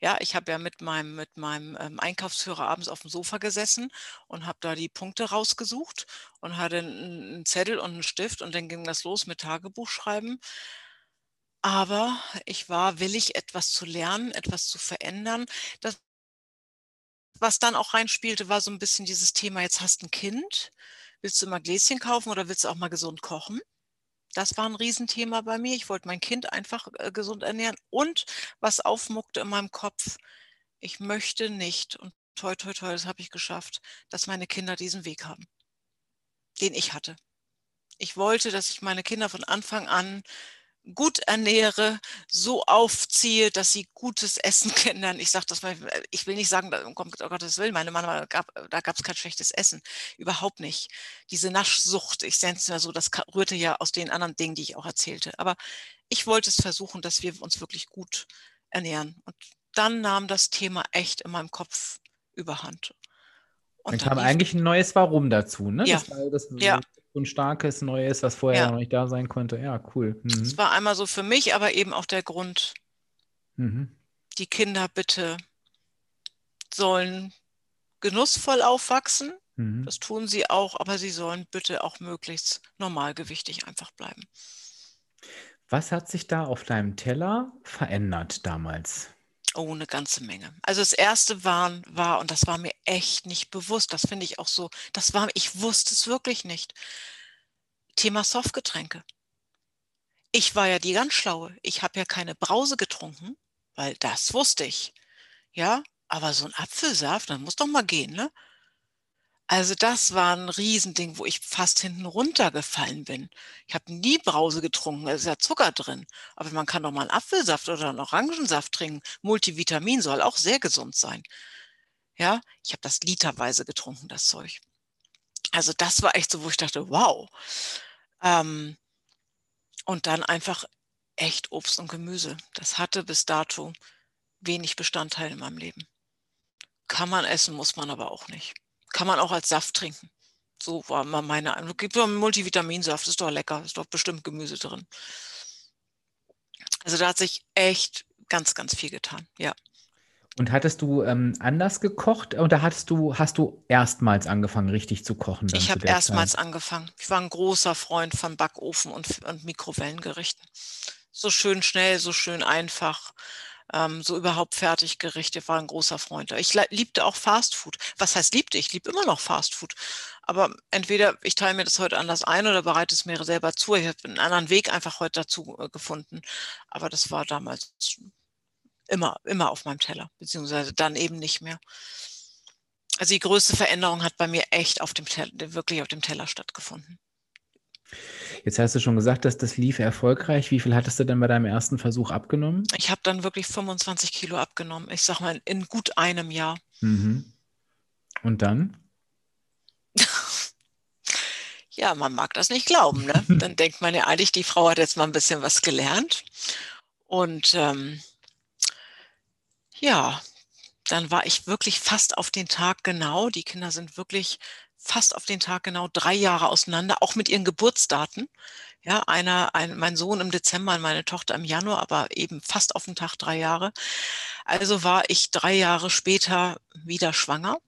Ja, ich habe ja mit meinem, mit meinem ähm, Einkaufsführer abends auf dem Sofa gesessen und habe da die Punkte rausgesucht und hatte einen, einen Zettel und einen Stift und dann ging das los mit Tagebuch schreiben. Aber ich war willig, etwas zu lernen, etwas zu verändern. Das, was dann auch reinspielte, war so ein bisschen dieses Thema, jetzt hast du ein Kind, willst du mal Gläschen kaufen oder willst du auch mal gesund kochen? Das war ein Riesenthema bei mir. Ich wollte mein Kind einfach äh, gesund ernähren und was aufmuckte in meinem Kopf, ich möchte nicht, und toi, toi, toi, das habe ich geschafft, dass meine Kinder diesen Weg haben, den ich hatte. Ich wollte, dass ich meine Kinder von Anfang an gut ernähre, so aufziehe, dass sie gutes Essen [laughs] kennenlernen. Ich sage das mal, ich will nicht sagen, um Gottes Willen, meine Mama, gab, da gab es kein schlechtes Essen. Überhaupt nicht. Diese Naschsucht, ich nenne es mal so, das rührte ja aus den anderen Dingen, die ich auch erzählte. Aber ich wollte es versuchen, dass wir uns wirklich gut ernähren. Und dann nahm das Thema echt in meinem Kopf überhand. Und dann kam eigentlich ein neues Warum dazu, ne? Ja. Das war, das ja ein starkes Neues, was vorher ja. noch nicht da sein konnte. Ja, cool. Mhm. Das war einmal so für mich, aber eben auch der Grund, mhm. die Kinder bitte sollen genussvoll aufwachsen. Mhm. Das tun sie auch, aber sie sollen bitte auch möglichst normalgewichtig einfach bleiben. Was hat sich da auf deinem Teller verändert damals? Oh, eine ganze Menge. Also das erste waren, war, und das war mir echt nicht bewusst, das finde ich auch so, das war, ich wusste es wirklich nicht. Thema Softgetränke. Ich war ja die ganz schlaue. Ich habe ja keine Brause getrunken, weil das wusste ich. Ja, aber so ein Apfelsaft, das muss doch mal gehen, ne? Also das war ein Riesending, wo ich fast hinten runtergefallen bin. Ich habe nie Brause getrunken, da ist ja Zucker drin. Aber man kann doch mal einen Apfelsaft oder einen Orangensaft trinken. Multivitamin soll auch sehr gesund sein. Ja, ich habe das literweise getrunken, das Zeug. Also das war echt so, wo ich dachte, wow. Ähm, und dann einfach echt Obst und Gemüse. Das hatte bis dato wenig Bestandteil in meinem Leben. Kann man essen, muss man aber auch nicht. Kann man auch als Saft trinken. So war mal meine Eindruck. Gibt doch einen Multivitaminsaft, ist doch lecker, ist doch bestimmt Gemüse drin. Also da hat sich echt ganz, ganz viel getan, ja. Und hattest du ähm, anders gekocht oder hattest du, hast du erstmals angefangen, richtig zu kochen? Ich habe erstmals Zeit? angefangen. Ich war ein großer Freund von Backofen und, und Mikrowellengerichten. So schön schnell, so schön einfach ähm, so überhaupt Fertiggerichte, war ein großer Freund. Ich liebte auch Fastfood. Was heißt liebte? Ich liebe immer noch Fastfood. Aber entweder ich teile mir das heute anders ein oder bereite es mir selber zu. Ich habe einen anderen Weg einfach heute dazu äh, gefunden. Aber das war damals immer, immer auf meinem Teller, beziehungsweise dann eben nicht mehr. Also die größte Veränderung hat bei mir echt auf dem Teller, wirklich auf dem Teller stattgefunden. Jetzt hast du schon gesagt, dass das lief erfolgreich. Wie viel hattest du denn bei deinem ersten Versuch abgenommen? Ich habe dann wirklich 25 Kilo abgenommen. Ich sag mal, in gut einem Jahr. Mhm. Und dann? [laughs] Ja, man mag das nicht glauben. Ne? [laughs] Dann denkt man ja eigentlich, die Frau hat jetzt mal ein bisschen was gelernt. Und ähm, ja, dann war ich wirklich fast auf den Tag genau. Die Kinder sind wirklich fast auf den Tag genau drei Jahre auseinander, auch mit ihren Geburtsdaten. Ja, einer, ein, mein Sohn im Dezember und meine Tochter im Januar, aber eben fast auf den Tag drei Jahre. Also war ich drei Jahre später wieder schwanger.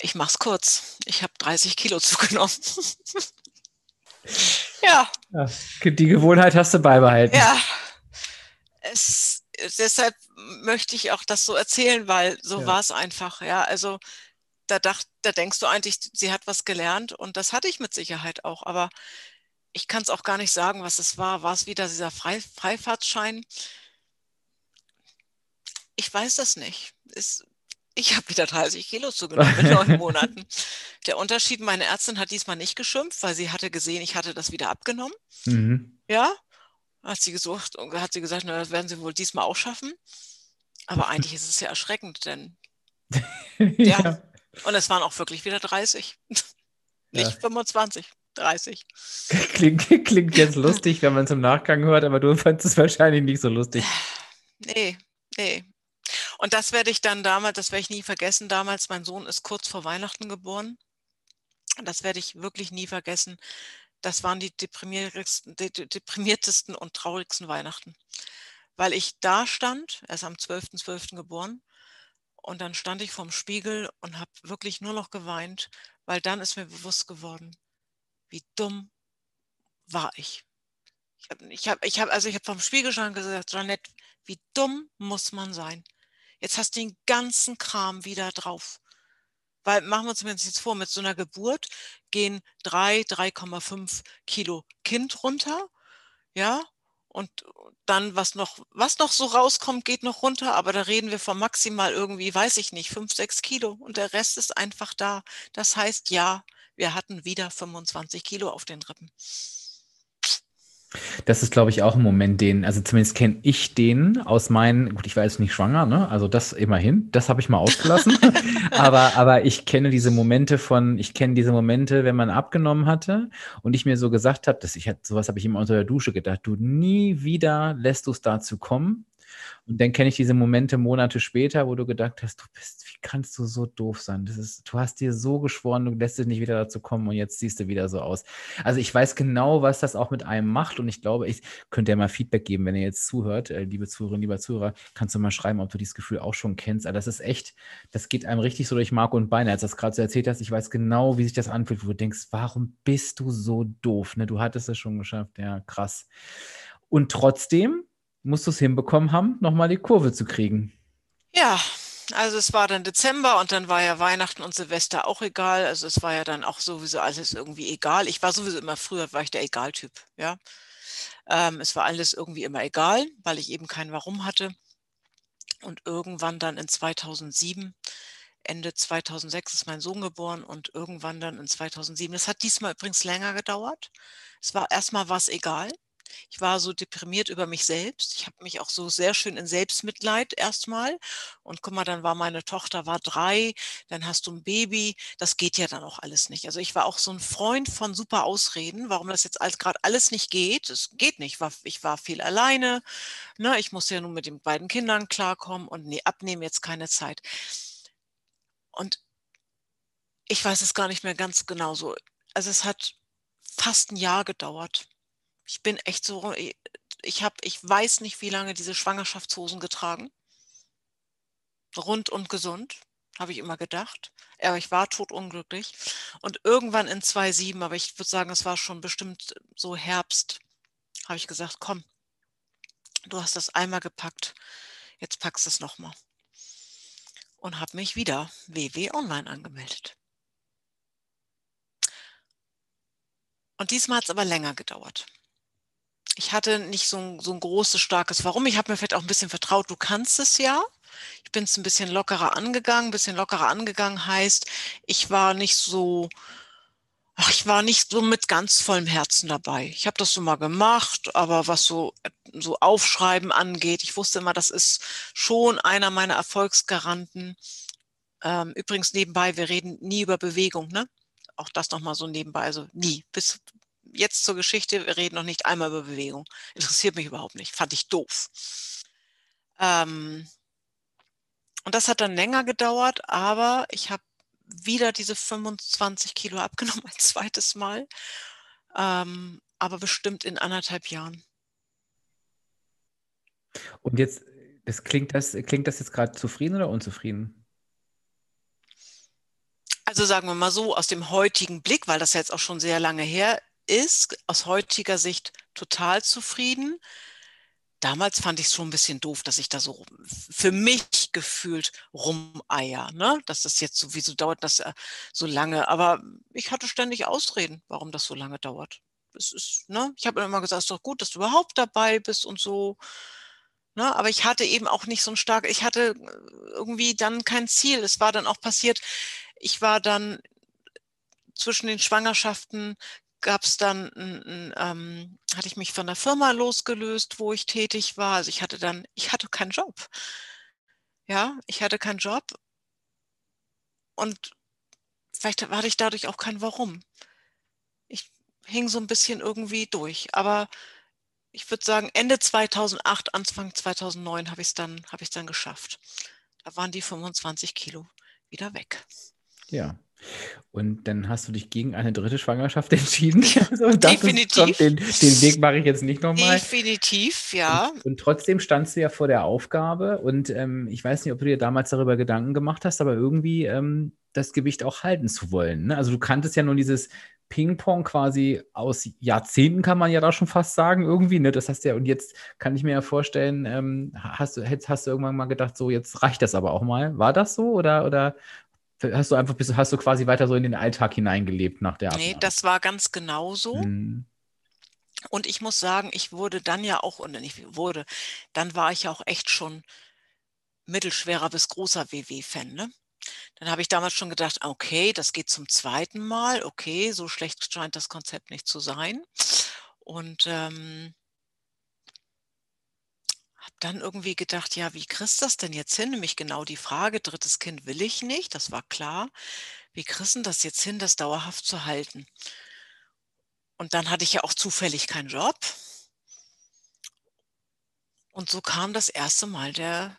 Ich mach's kurz. Ich habe 30 Kilo [laughs] zugenommen. ja. Die Gewohnheit hast du beibehalten. Ja. Es, deshalb möchte ich auch das so erzählen, weil so ja. war es einfach. Ja, also da, dacht, da denkst du eigentlich, sie hat was gelernt und das hatte ich mit Sicherheit auch. Aber ich kann es auch gar nicht sagen, was es war. War es wieder dieser Frei, Freifahrtschein? Ich weiß das nicht. Es, ich habe wieder 30 Kilo zugenommen in neun [laughs] Monaten. Der Unterschied, meine Ärztin hat diesmal nicht geschimpft, weil sie hatte gesehen, ich hatte das wieder abgenommen. Mhm. Ja, hat sie gesucht und hat sie gesagt, na, das werden sie wohl diesmal auch schaffen. Aber eigentlich ist es ja erschreckend, denn [laughs] ja. ja. Und es waren auch wirklich wieder 30. Nicht ja. 25, 30. Klingt, klingt jetzt lustig, wenn man es im Nachgang hört, aber du fandest es wahrscheinlich nicht so lustig. Nee, nee. Und das werde ich dann damals, das werde ich nie vergessen, damals, mein Sohn ist kurz vor Weihnachten geboren. Das werde ich wirklich nie vergessen. Das waren die deprimiertesten, deprimiertesten und traurigsten Weihnachten. Weil ich da stand, er ist am 12.12. .12. geboren, und dann stand ich vorm Spiegel und habe wirklich nur noch geweint, weil dann ist mir bewusst geworden, wie dumm war ich. Ich habe, ich hab, ich hab, also habe vom Spiegel schon gesagt, Janette, wie dumm muss man sein? Jetzt hast du den ganzen Kram wieder drauf. Weil machen wir uns jetzt vor, mit so einer Geburt gehen 3, 3,5 Kilo Kind runter. Ja, und dann, was noch, was noch so rauskommt, geht noch runter, aber da reden wir von maximal irgendwie, weiß ich nicht, 5, 6 Kilo und der Rest ist einfach da. Das heißt, ja, wir hatten wieder 25 Kilo auf den Rippen. Das ist, glaube ich, auch ein Moment, den, also zumindest kenne ich den aus meinen, gut, ich war jetzt nicht schwanger, ne? Also das immerhin, das habe ich mal ausgelassen. [laughs] aber, aber ich kenne diese Momente von, ich kenne diese Momente, wenn man abgenommen hatte und ich mir so gesagt habe, dass ich halt, sowas habe ich immer unter der Dusche gedacht, du nie wieder lässt du es dazu kommen, und dann kenne ich diese Momente Monate später, wo du gedacht hast, du bist, kannst du so doof sein? Das ist, du hast dir so geschworen, du lässt es nicht wieder dazu kommen und jetzt siehst du wieder so aus. Also ich weiß genau, was das auch mit einem macht und ich glaube, ich könnte ja mal Feedback geben, wenn ihr jetzt zuhört, äh, liebe Zuhörerinnen, lieber Zuhörer, kannst du mal schreiben, ob du dieses Gefühl auch schon kennst. Aber das ist echt, das geht einem richtig so durch Mark und Beine. Als du das gerade so erzählt hast, ich weiß genau, wie sich das anfühlt, wo du denkst, warum bist du so doof? Ne? Du hattest es schon geschafft, ja, krass. Und trotzdem musst du es hinbekommen haben, nochmal die Kurve zu kriegen. Ja, also es war dann Dezember und dann war ja Weihnachten und Silvester auch egal. Also es war ja dann auch sowieso alles irgendwie egal. Ich war sowieso immer früher, war ich der Egaltyp, ja. Ähm, es war alles irgendwie immer egal, weil ich eben kein Warum hatte. Und irgendwann dann in 2007, Ende 2006 ist mein Sohn geboren und irgendwann dann in 2007, es hat diesmal übrigens länger gedauert. Es war erstmal was egal. Ich war so deprimiert über mich selbst. Ich habe mich auch so sehr schön in Selbstmitleid erstmal. Und guck mal, dann war meine Tochter war drei, dann hast du ein Baby. Das geht ja dann auch alles nicht. Also ich war auch so ein Freund von super Ausreden, warum das jetzt alles gerade alles nicht geht. Es geht nicht. Ich war, viel alleine. Ne? Ich musste ja nun mit den beiden Kindern klarkommen und nee, abnehmen jetzt keine Zeit. Und ich weiß es gar nicht mehr ganz genau so. Also es hat fast ein Jahr gedauert ich bin echt so, äh, ich habe, ich weiß nicht, wie lange diese Schwangerschaftshosen getragen. Rund und gesund, habe ich immer gedacht. Aber ich war totunglücklich. Und irgendwann in 2007, aber ich würde sagen, es war schon bestimmt so Herbst, habe ich gesagt, komm, du hast das einmal gepackt, jetzt packst du es nochmal. Und habe mich wieder WW Online angemeldet. Und diesmal hat es aber länger gedauert ich hatte nicht so ein, so ein großes, starkes Warum. Ich habe mir vielleicht auch ein bisschen vertraut, du kannst es ja. Ich bin es ein bisschen lockerer angegangen. Ein bisschen lockerer angegangen heißt, ich war nicht so, ach, ich war nicht so mit ganz vollem Herzen dabei. Ich habe das so mal gemacht, aber was so, so Aufschreiben angeht, ich wusste immer, das ist schon einer meiner Erfolgsgaranten. Ähm, übrigens nebenbei, wir reden nie über Bewegung, ne? Auch das nochmal so nebenbei, also nie. Bis jetzt zur Geschichte, wir reden noch nicht einmal über Bewegung. [laughs] Interessiert mich überhaupt nicht, fand ich doof. Ähm, und das hat dann länger gedauert, aber ich habe wieder diese 25 Kilo abgenommen, [laughs] ein zweites Mal, ähm, aber bestimmt in anderthalb Jahren. Und jetzt, das klingt das, klingt das jetzt gerade zufrieden oder unzufrieden? Also sagen wir mal so, aus dem heutigen Blick, weil das jetzt auch schon sehr lange her ist, aus heutiger Sicht total zufrieden damals fand ich es schon ein bisschen doof, dass ich da so für mich gefühlt rumeier. Ne? Dass das jetzt so, wieso dauert das äh, so lange? Aber ich hatte ständig Ausreden, warum das so lange dauert. Es ist, ne? Ich habe immer gesagt, es ist doch gut, dass du überhaupt dabei bist und so. Ne? Aber ich hatte eben auch nicht so ein stark, ich hatte äh, irgendwie dann kein Ziel. Es war dann auch passiert, ich war dann zwischen den Schwangerschaften gab es dann, ein, ein, ähm, hatte ich mich von der Firma losgelöst, wo ich tätig war. Also ich hatte dann, ich hatte keinen Job. Ja, ich hatte keinen Job und vielleicht hatte ich dadurch auch kein Warum. Ich hing so ein bisschen irgendwie durch, aber ich würde sagen, Ende 2008, Anfang 2009 habe ich es dann, ich dann geschafft. Da waren die 25 Kilo wieder weg. Ja, und dann hast du dich gegen eine dritte Schwangerschaft [laughs] entschieden. Also [laughs] Definitiv. den, den, Weg mache ich jetzt nicht nochmal. Definitiv, ja. Und, und, trotzdem standst du ja vor der Aufgabe. Und ähm, ich weiß nicht, ob du dir damals darüber Gedanken gemacht hast, aber irgendwie ähm, das Gewicht auch halten zu wollen. Ne? Also du kanntest ja nun dieses Ping-Pong quasi aus Jahrzehnten, kann man ja da schon fast sagen, irgendwie. Ne? Das hast ja, und jetzt kann ich mir ja vorstellen, ähm, hast, du, hast du irgendwann mal gedacht, so jetzt reicht das aber auch mal. War das so oder, oder hast du einfach hast du quasi weiter so in den Alltag hineingelebt nach der Abnahme? Nee, das war ganz genauso. Hm. Und ich muss sagen, ich wurde dann ja auch, und nicht wurde, dann war ich ja auch echt schon mittelschwerer bis großer WW-Fan. Ne? Dann habe ich damals schon gedacht, okay, das geht zum zweiten Mal, okay, so schlecht scheint das Konzept nicht zu sein. Und ähm, habe dann irgendwie gedacht, ja, wie kriegst du das denn jetzt hin? Nämlich genau die Frage, drittes Kind will ich nicht, das war klar. Wie kriegst du das jetzt hin, das dauerhaft zu halten? Und dann hatte ich ja auch zufällig keinen Job. Und so kam das erste Mal der,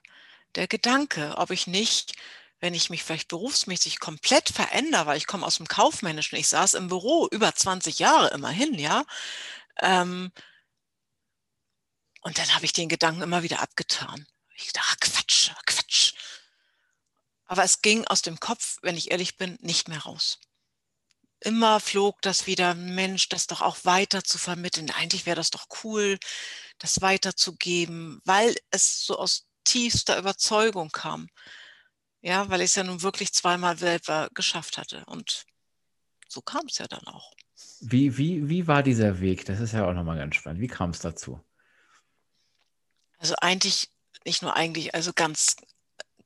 der Gedanke, ob ich nicht, wenn ich mich vielleicht berufsmäßig komplett verändere, weil ich komme aus dem Kaufmännischen, ich saß im Büro über 20 Jahre immerhin, ja, ähm, und dann habe ich den Gedanken immer wieder abgetan. Ich dachte, ach, Quatsch, Quatsch. Aber es ging aus dem Kopf, wenn ich ehrlich bin, nicht mehr raus. Immer flog das wieder, Mensch, das doch auch weiter zu vermitteln. Eigentlich wäre das doch cool, das weiterzugeben, weil es so aus tiefster Überzeugung kam. Ja, weil ich es ja nun wirklich zweimal selber geschafft hatte. Und so kam es ja dann auch. Wie, wie, wie war dieser Weg? Das ist ja auch nochmal ganz spannend. Wie kam es dazu? Also eigentlich, nicht nur eigentlich, also ganz,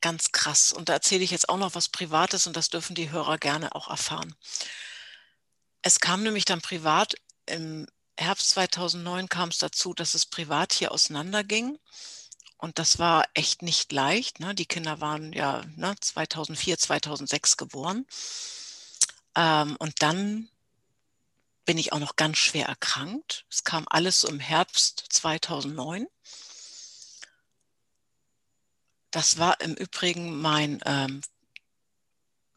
ganz krass. Und da erzähle ich jetzt auch noch was Privates und das dürfen die Hörer gerne auch erfahren. Es kam nämlich dann privat, im Herbst 2009 kam es dazu, dass es privat hier auseinanderging. Und das war echt nicht leicht. Ne? Die Kinder waren ja ne, 2004, 2006 geboren. Ähm, und dann bin ich auch noch ganz schwer erkrankt. Es kam alles im Herbst 2009. Das war im Übrigen mein ähm,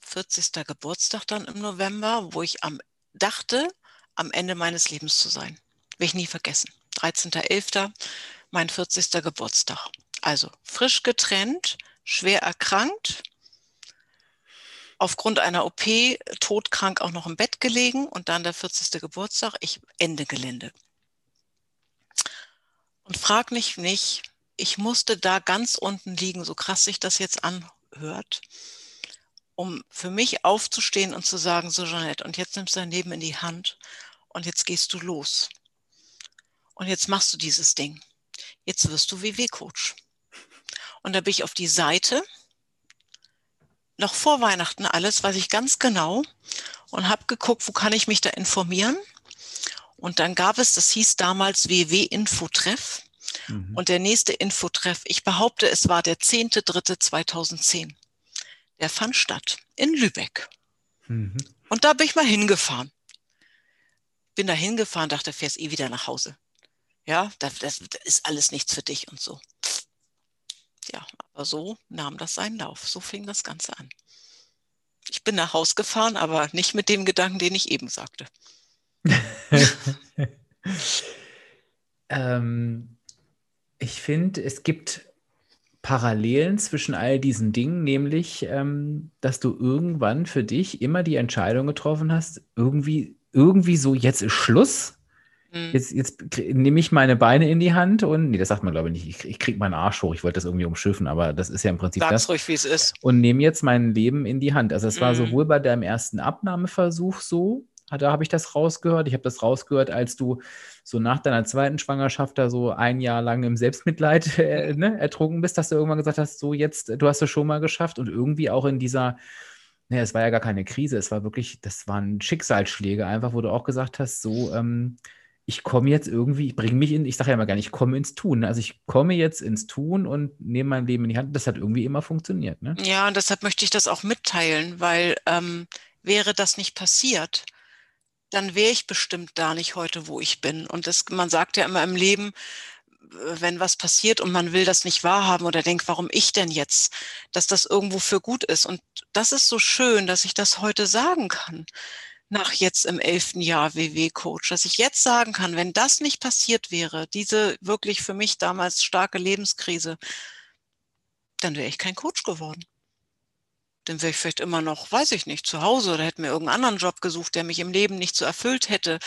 40. Geburtstag dann im November, wo ich am, dachte, am Ende meines Lebens zu sein. Will ich nie vergessen. 13.11., mein 40. Geburtstag. Also frisch getrennt, schwer erkrankt, aufgrund einer OP todkrank auch noch im Bett gelegen und dann der 40. Geburtstag, ich Ende Gelände. Und frag mich nicht, ich musste da ganz unten liegen, so krass sich das jetzt anhört, um für mich aufzustehen und zu sagen, so Jeanette, und jetzt nimmst du dein Leben in die Hand und jetzt gehst du los. Und jetzt machst du dieses Ding. Jetzt wirst du WW-Coach. Und da bin ich auf die Seite, noch vor Weihnachten alles, weiß ich ganz genau, und habe geguckt, wo kann ich mich da informieren. Und dann gab es, das hieß damals WW-Infotreff. Mhm. Und der nächste Infotreff, ich behaupte, es war der 10.3.2010. der fand statt in Lübeck. Mhm. Und da bin ich mal hingefahren. Bin da hingefahren, dachte, fährst eh wieder nach Hause. Ja, das, das, das ist alles nichts für dich und so. Ja, aber so nahm das seinen Lauf. So fing das Ganze an. Ich bin nach Hause gefahren, aber nicht mit dem Gedanken, den ich eben sagte. [laughs] [laughs] ähm, ich finde, es gibt Parallelen zwischen all diesen Dingen, nämlich, ähm, dass du irgendwann für dich immer die Entscheidung getroffen hast, irgendwie, irgendwie so, jetzt ist Schluss. Mhm. Jetzt, jetzt nehme ich meine Beine in die Hand und, nee, das sagt man glaube ich nicht, ich, ich kriege meinen Arsch hoch, ich wollte das irgendwie umschiffen, aber das ist ja im Prinzip Sag's das. ruhig, wie es ist. Und nehme jetzt mein Leben in die Hand. Also es war mhm. sowohl bei deinem ersten Abnahmeversuch so, da habe ich das rausgehört. Ich habe das rausgehört, als du so nach deiner zweiten Schwangerschaft da so ein Jahr lang im Selbstmitleid [laughs] äh, ne, ertrunken bist, dass du irgendwann gesagt hast, so jetzt, du hast es schon mal geschafft und irgendwie auch in dieser, ne, es war ja gar keine Krise, es war wirklich, das waren Schicksalsschläge einfach, wo du auch gesagt hast, so, ähm, ich komme jetzt irgendwie, ich bringe mich in, ich sage ja immer gerne, ich komme ins Tun. Also ich komme jetzt ins Tun und nehme mein Leben in die Hand. Das hat irgendwie immer funktioniert. Ne? Ja, und deshalb möchte ich das auch mitteilen, weil ähm, wäre das nicht passiert, dann wäre ich bestimmt da nicht heute, wo ich bin. Und das, man sagt ja immer im Leben, wenn was passiert und man will das nicht wahrhaben oder denkt, warum ich denn jetzt, dass das irgendwo für gut ist. Und das ist so schön, dass ich das heute sagen kann, nach jetzt im elften Jahr WW-Coach, dass ich jetzt sagen kann, wenn das nicht passiert wäre, diese wirklich für mich damals starke Lebenskrise, dann wäre ich kein Coach geworden dann wäre ich vielleicht immer noch, weiß ich nicht, zu Hause oder hätte mir irgendeinen anderen Job gesucht, der mich im Leben nicht so erfüllt hätte.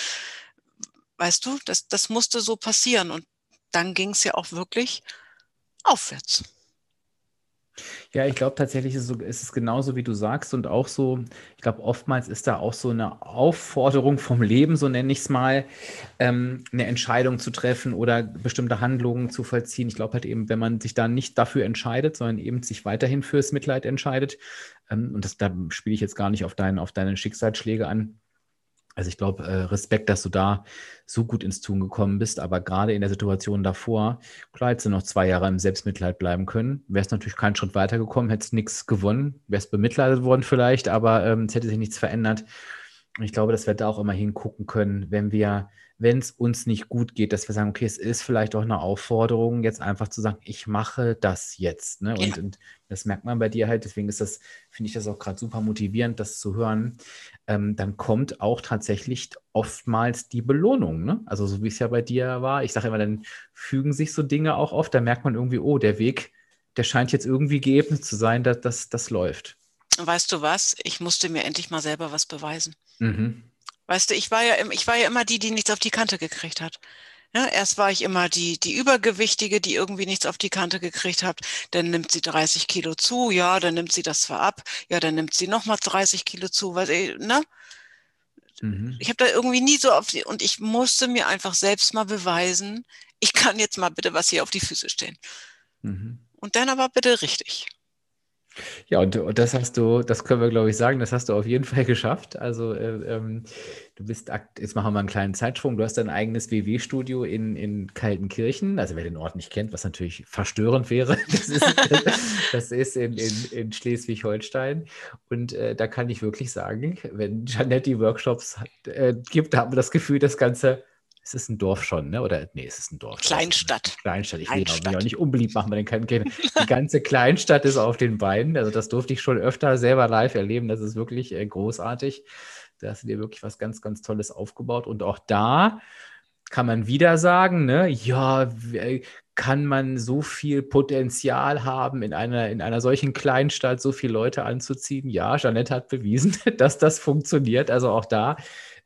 Weißt du, das, das musste so passieren. Und dann ging es ja auch wirklich aufwärts. Ja, ich glaube tatsächlich ist es, genauso, wie du sagst und auch so, ich glaube, oftmals ist da auch so eine Aufforderung vom Leben, so nenne ich es mal, ähm, eine Entscheidung zu treffen oder bestimmte Handlungen zu vollziehen. Ich glaube halt eben, wenn man sich da nicht dafür entscheidet, sondern eben sich weiterhin fürs Mitleid entscheidet, ähm, und das, da spiele ich jetzt gar nicht auf, dein, auf deine Schicksalsschläge an, also ich glaube, äh, Respekt, dass du da so gut ins Tun gekommen bist, aber gerade in der Situation davor, klar hättest du noch zwei Jahre im Selbstmitleid bleiben können, wärst natürlich keinen Schritt weitergekommen, hättest nichts gewonnen, wärst bemitleidet worden vielleicht, aber ähm, es hätte sich nichts verändert. Und ich glaube, dass wir da auch immer hingucken können, wenn wir wenn es uns nicht gut geht, dass wir sagen, okay, es ist vielleicht auch eine Aufforderung, jetzt einfach zu sagen, ich mache das jetzt. Ne? Und, ja. und das merkt man bei dir halt, deswegen ist das, finde ich das auch gerade super motivierend, das zu hören. Ähm, dann kommt auch tatsächlich oftmals die Belohnung. Ne? Also so wie es ja bei dir war. Ich sage immer, dann fügen sich so Dinge auch oft, da merkt man irgendwie, oh, der Weg, der scheint jetzt irgendwie geebnet zu sein, dass das, das läuft. Weißt du was? Ich musste mir endlich mal selber was beweisen. Mhm. Weißt du, ich war ja, ich war ja immer die, die nichts auf die Kante gekriegt hat. Ja, erst war ich immer die, die Übergewichtige, die irgendwie nichts auf die Kante gekriegt hat. Dann nimmt sie 30 Kilo zu, ja, dann nimmt sie das zwar ab, ja, dann nimmt sie nochmal 30 Kilo zu, weil, äh, ne? Mhm. Ich habe da irgendwie nie so auf die, und ich musste mir einfach selbst mal beweisen, ich kann jetzt mal bitte was hier auf die Füße stellen. Mhm. Und dann aber bitte richtig. Ja, und, und, das hast du, das können wir, glaube ich, sagen, das hast du auf jeden [laughs] Fall geschafft. Also äh, ähm, du bist, jetzt machen wir mal einen kleinen Zeitsprung, du hast dein eigenes WW-Studio in, in Kaltenkirchen, also wer den Ort nicht kennt, was natürlich verstörend wäre, [laughs] das ist, das ist in, in, in Schleswig-Holstein. Und äh, da kann ich wirklich sagen, wenn Janetti Workshops äh, gibt, da haben wir das Gefühl, das Ganze es ist ein Dorf schon, ne? Oder nee, es ist ein Dorf. Kleinstadt. Kleinstadt. Ich will mich auch nicht unbeliebt machen bei den Kindern. Die [laughs] ganze Kleinstadt ist auf den Beinen. Also das durfte ich schon öfter selber live erleben. Das ist wirklich äh, großartig. Da hast du dir wirklich was ganz, ganz Tolles aufgebaut. Und auch da kann man wieder sagen, ne, ja, kann man so viel Potenzial haben, in einer, in einer solchen Kleinstadt so viele Leute anzuziehen? Ja, Jeanette hat bewiesen, [laughs] dass das funktioniert. Also auch da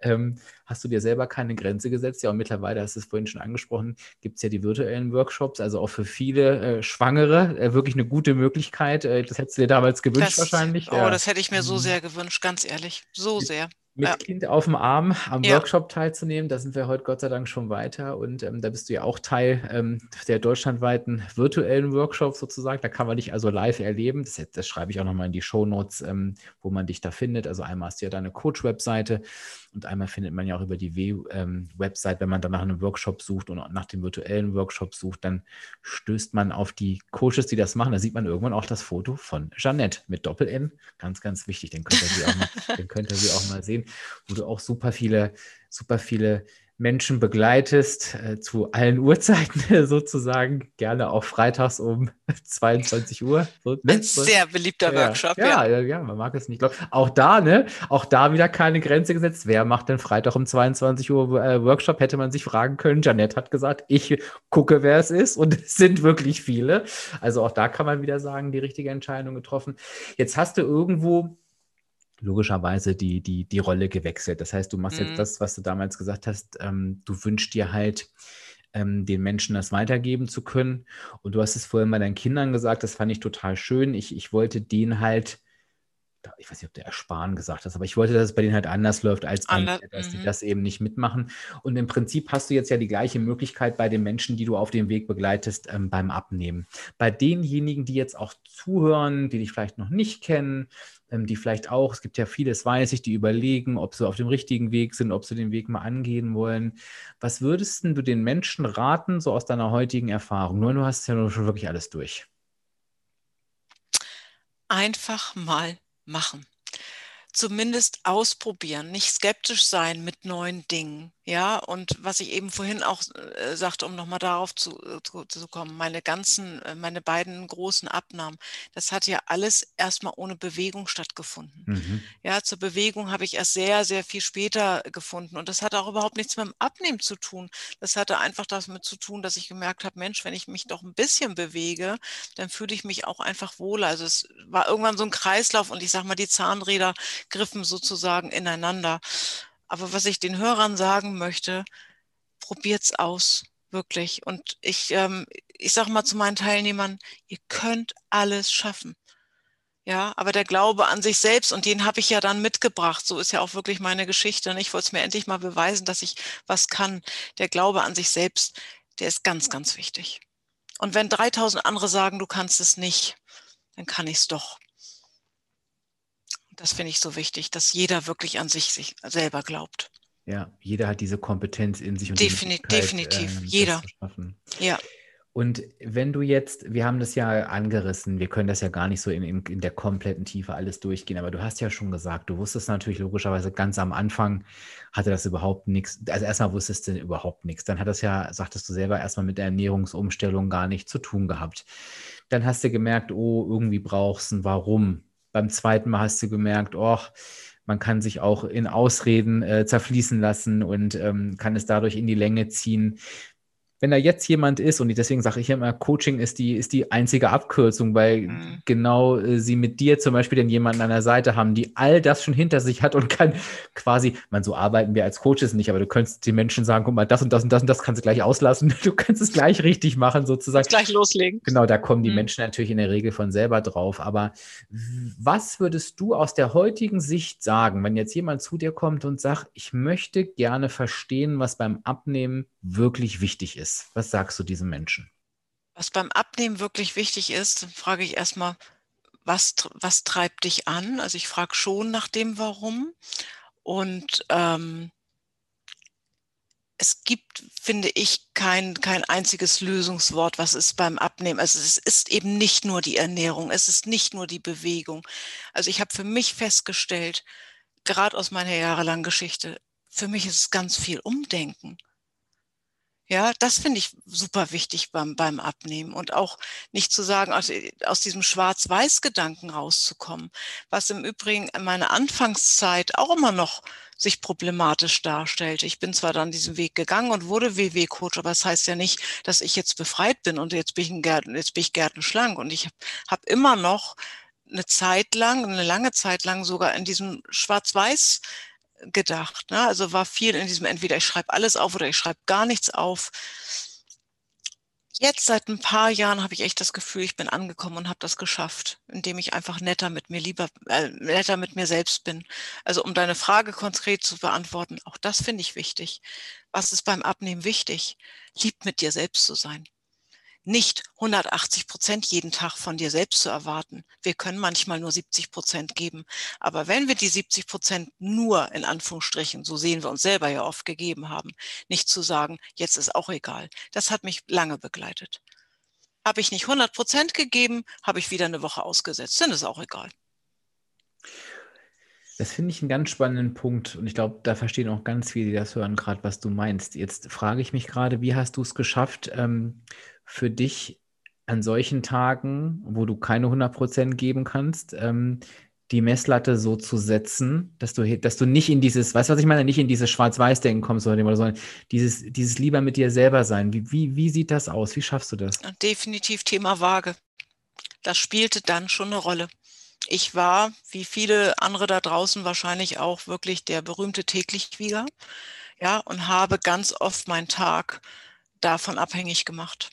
ähm, hast du dir selber keine Grenze gesetzt. Ja, und mittlerweile, hast du es vorhin schon angesprochen, gibt es ja die virtuellen Workshops, also auch für viele äh, Schwangere äh, wirklich eine gute Möglichkeit. Äh, das hättest du dir damals gewünscht das, wahrscheinlich. Oh, ja. das hätte ich mir so mhm. sehr gewünscht, ganz ehrlich. So sehr. Mit ja. Kind auf dem Arm am ja. Workshop teilzunehmen. Da sind wir heute Gott sei Dank schon weiter und ähm, da bist du ja auch Teil ähm, der deutschlandweiten virtuellen Workshops sozusagen. Da kann man dich also live erleben. Das, das schreibe ich auch nochmal in die Show Notes, ähm, wo man dich da findet. Also einmal hast du ja deine Coach-Webseite und einmal findet man ja auch über die W-Website, ähm, wenn man dann nach einem Workshop sucht und nach dem virtuellen Workshop sucht, dann stößt man auf die Coaches, die das machen. Da sieht man irgendwann auch das Foto von Jeannette mit Doppel-N. Ganz, ganz wichtig. Den könnt ihr sie auch mal, den könnt ihr sie auch mal sehen, wo du auch super viele, super viele Menschen begleitest, äh, zu allen Uhrzeiten [laughs] sozusagen, gerne auch freitags um [laughs] 22 Uhr. So? Ein sehr beliebter ja, Workshop, ja. Ja, ja, man mag es nicht. Auch da, ne, auch da wieder keine Grenze gesetzt. Wer macht denn Freitag um 22 Uhr äh, Workshop? Hätte man sich fragen können. Janette hat gesagt, ich gucke, wer es ist und es sind wirklich viele. Also auch da kann man wieder sagen, die richtige Entscheidung getroffen. Jetzt hast du irgendwo logischerweise die, die, die Rolle gewechselt. Das heißt, du machst mhm. jetzt das, was du damals gesagt hast, ähm, du wünschst dir halt, ähm, den Menschen das weitergeben zu können. Und du hast es vorhin bei deinen Kindern gesagt, das fand ich total schön. Ich, ich wollte denen halt, ich weiß nicht, ob der ersparen gesagt hast, aber ich wollte, dass es bei denen halt anders läuft als bei mir, dass die mhm. das eben nicht mitmachen. Und im Prinzip hast du jetzt ja die gleiche Möglichkeit bei den Menschen, die du auf dem Weg begleitest, ähm, beim Abnehmen. Bei denjenigen, die jetzt auch zuhören, die dich vielleicht noch nicht kennen, die vielleicht auch, es gibt ja vieles, weiß ich, die überlegen, ob sie auf dem richtigen Weg sind, ob sie den Weg mal angehen wollen. Was würdest du den Menschen raten, so aus deiner heutigen Erfahrung? Nur du hast ja schon wirklich alles durch. Einfach mal machen zumindest ausprobieren, nicht skeptisch sein mit neuen Dingen. Ja, und was ich eben vorhin auch äh, sagte, um nochmal darauf zu, äh, zu, zu, kommen, meine ganzen, äh, meine beiden großen Abnahmen, das hat ja alles erstmal ohne Bewegung stattgefunden. Mhm. Ja, zur Bewegung habe ich erst sehr, sehr viel später gefunden. Und das hat auch überhaupt nichts mit dem Abnehmen zu tun. Das hatte einfach damit zu tun, dass ich gemerkt habe, Mensch, wenn ich mich doch ein bisschen bewege, dann fühle ich mich auch einfach wohler. Also es war irgendwann so ein Kreislauf und ich sage mal, die Zahnräder griffen sozusagen ineinander. Aber was ich den Hörern sagen möchte, probiert's aus, wirklich. Und ich, ähm, ich sage mal zu meinen Teilnehmern, ihr könnt alles schaffen. Ja, aber der Glaube an sich selbst, und den habe ich ja dann mitgebracht, so ist ja auch wirklich meine Geschichte. Und ich wollte es mir endlich mal beweisen, dass ich was kann. Der Glaube an sich selbst, der ist ganz, ganz wichtig. Und wenn 3000 andere sagen, du kannst es nicht, dann kann ich es doch. Das finde ich so wichtig, dass jeder wirklich an sich, sich selber glaubt. Ja, jeder hat diese Kompetenz in sich. Und Defini definitiv, äh, jeder. Ja. Und wenn du jetzt, wir haben das ja angerissen, wir können das ja gar nicht so in, in, in, der kompletten Tiefe alles durchgehen, aber du hast ja schon gesagt, du wusstest natürlich logischerweise ganz am Anfang, hatte das überhaupt nichts, also erstmal wusstest du überhaupt nichts. Dann hat das ja, sagtest du selber, erstmal mit der Ernährungsumstellung gar nichts zu tun gehabt. Dann hast du gemerkt, oh, irgendwie brauchst du ein Warum beim zweiten Mal hast du gemerkt, oh, man kann sich auch in Ausreden äh, zerfließen lassen und ähm, kann es dadurch in die Länge ziehen wenn da jetzt jemand ist, und deswegen sage ich immer, Coaching ist die, ist die einzige Abkürzung, weil mhm. genau äh, sie mit dir zum Beispiel dann jemanden an der Seite haben, die all das schon hinter sich hat und kann quasi, man, so arbeiten wir als Coaches nicht, aber du könntest den Menschen sagen, guck mal, das und das und das und das kannst du gleich auslassen. [laughs] Du kannst es gleich richtig machen, sozusagen. Gleich loslegen. Genau, da kommen die mhm. Menschen natürlich in der Regel von selber drauf. Aber was würdest du aus der heutigen Sicht sagen, wenn jetzt jemand zu dir kommt und sagt, ich möchte gerne verstehen, was beim Abnehmen wirklich wichtig ist? Was sagst du diesen Menschen? Was beim Abnehmen wirklich wichtig ist, frage ich erstmal, was, was treibt dich an? Also ich frage schon nach dem Warum. Und ähm, es gibt, finde ich, kein, kein einziges Lösungswort, was ist beim Abnehmen. Also es ist eben nicht nur die Ernährung, es ist nicht nur die Bewegung. Also ich habe für mich festgestellt, gerade aus meiner jahrelangen Geschichte, für mich ist es ganz viel Umdenken. Ja, das finde ich super wichtig beim, beim Abnehmen und auch nicht zu sagen, aus, aus diesem Schwarz-Weiß-Gedanken rauszukommen, was im Übrigen in meiner Anfangszeit auch immer noch sich problematisch darstellte. Ich bin zwar dann diesen Weg gegangen und wurde WW-Coach, aber das heißt ja nicht, dass ich jetzt befreit bin und jetzt bin ich, ein Gärten, jetzt bin ich gärtenschlank und ich habe hab immer noch eine Zeit lang, eine lange Zeit lang sogar in diesem Schwarz-Weiß gedacht. Ne? Also war viel in diesem entweder ich schreibe alles auf oder ich schreibe gar nichts auf. Jetzt seit ein paar Jahren habe ich echt das Gefühl, ich bin angekommen und habe das geschafft, indem ich einfach netter mit mir lieber, äh, netter mit mir selbst bin. Also um deine Frage konkret zu beantworten, auch das finde ich wichtig. Was ist beim Abnehmen wichtig? Lieb mit dir selbst zu sein nicht 180 Prozent jeden Tag von dir selbst zu erwarten. Wir können manchmal nur 70 Prozent geben. Aber wenn wir die 70 Prozent nur in Anführungsstrichen, so sehen wir uns selber ja oft gegeben haben, nicht zu sagen, jetzt ist auch egal. Das hat mich lange begleitet. Habe ich nicht 100 Prozent gegeben, habe ich wieder eine Woche ausgesetzt. Dann ist auch egal. Das finde ich einen ganz spannenden Punkt und ich glaube, da verstehen auch ganz viele, die das hören, gerade was du meinst. Jetzt frage ich mich gerade, wie hast du es geschafft, ähm, für dich an solchen Tagen, wo du keine 100% geben kannst, ähm, die Messlatte so zu setzen, dass du, dass du nicht in dieses, weißt du, was ich meine, nicht in dieses Schwarz-Weiß-Denken kommst, sondern dieses, dieses lieber mit dir selber sein. Wie, wie, wie sieht das aus? Wie schaffst du das? Definitiv Thema Waage. Das spielte dann schon eine Rolle. Ich war, wie viele andere da draußen wahrscheinlich auch, wirklich der berühmte Täglichwieger, ja, und habe ganz oft meinen Tag davon abhängig gemacht.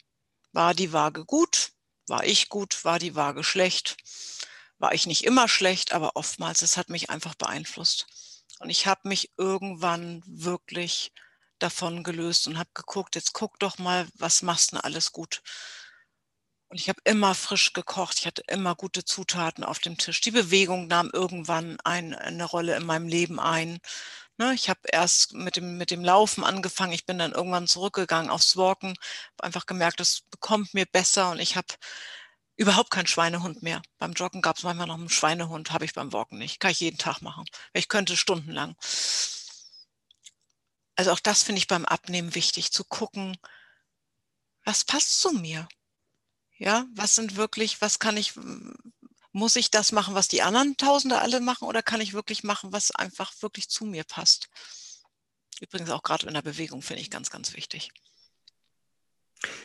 War die Waage gut? War ich gut? War die Waage schlecht? War ich nicht immer schlecht, aber oftmals, es hat mich einfach beeinflusst. Und ich habe mich irgendwann wirklich davon gelöst und habe geguckt, jetzt guck doch mal, was machst du denn alles gut? Und ich habe immer frisch gekocht, ich hatte immer gute Zutaten auf dem Tisch. Die Bewegung nahm irgendwann ein, eine Rolle in meinem Leben ein. Ne, ich habe erst mit dem, mit dem Laufen angefangen, ich bin dann irgendwann zurückgegangen aufs Walken, habe einfach gemerkt, das bekommt mir besser und ich habe überhaupt keinen Schweinehund mehr. Beim Joggen gab es manchmal noch einen Schweinehund, habe ich beim Walken nicht. Kann ich jeden Tag machen. Ich könnte stundenlang. Also auch das finde ich beim Abnehmen wichtig, zu gucken, was passt zu mir? Ja, was sind wirklich, was kann ich, muss ich das machen, was die anderen Tausende alle machen, oder kann ich wirklich machen, was einfach wirklich zu mir passt? Übrigens auch gerade in der Bewegung finde ich ganz, ganz wichtig.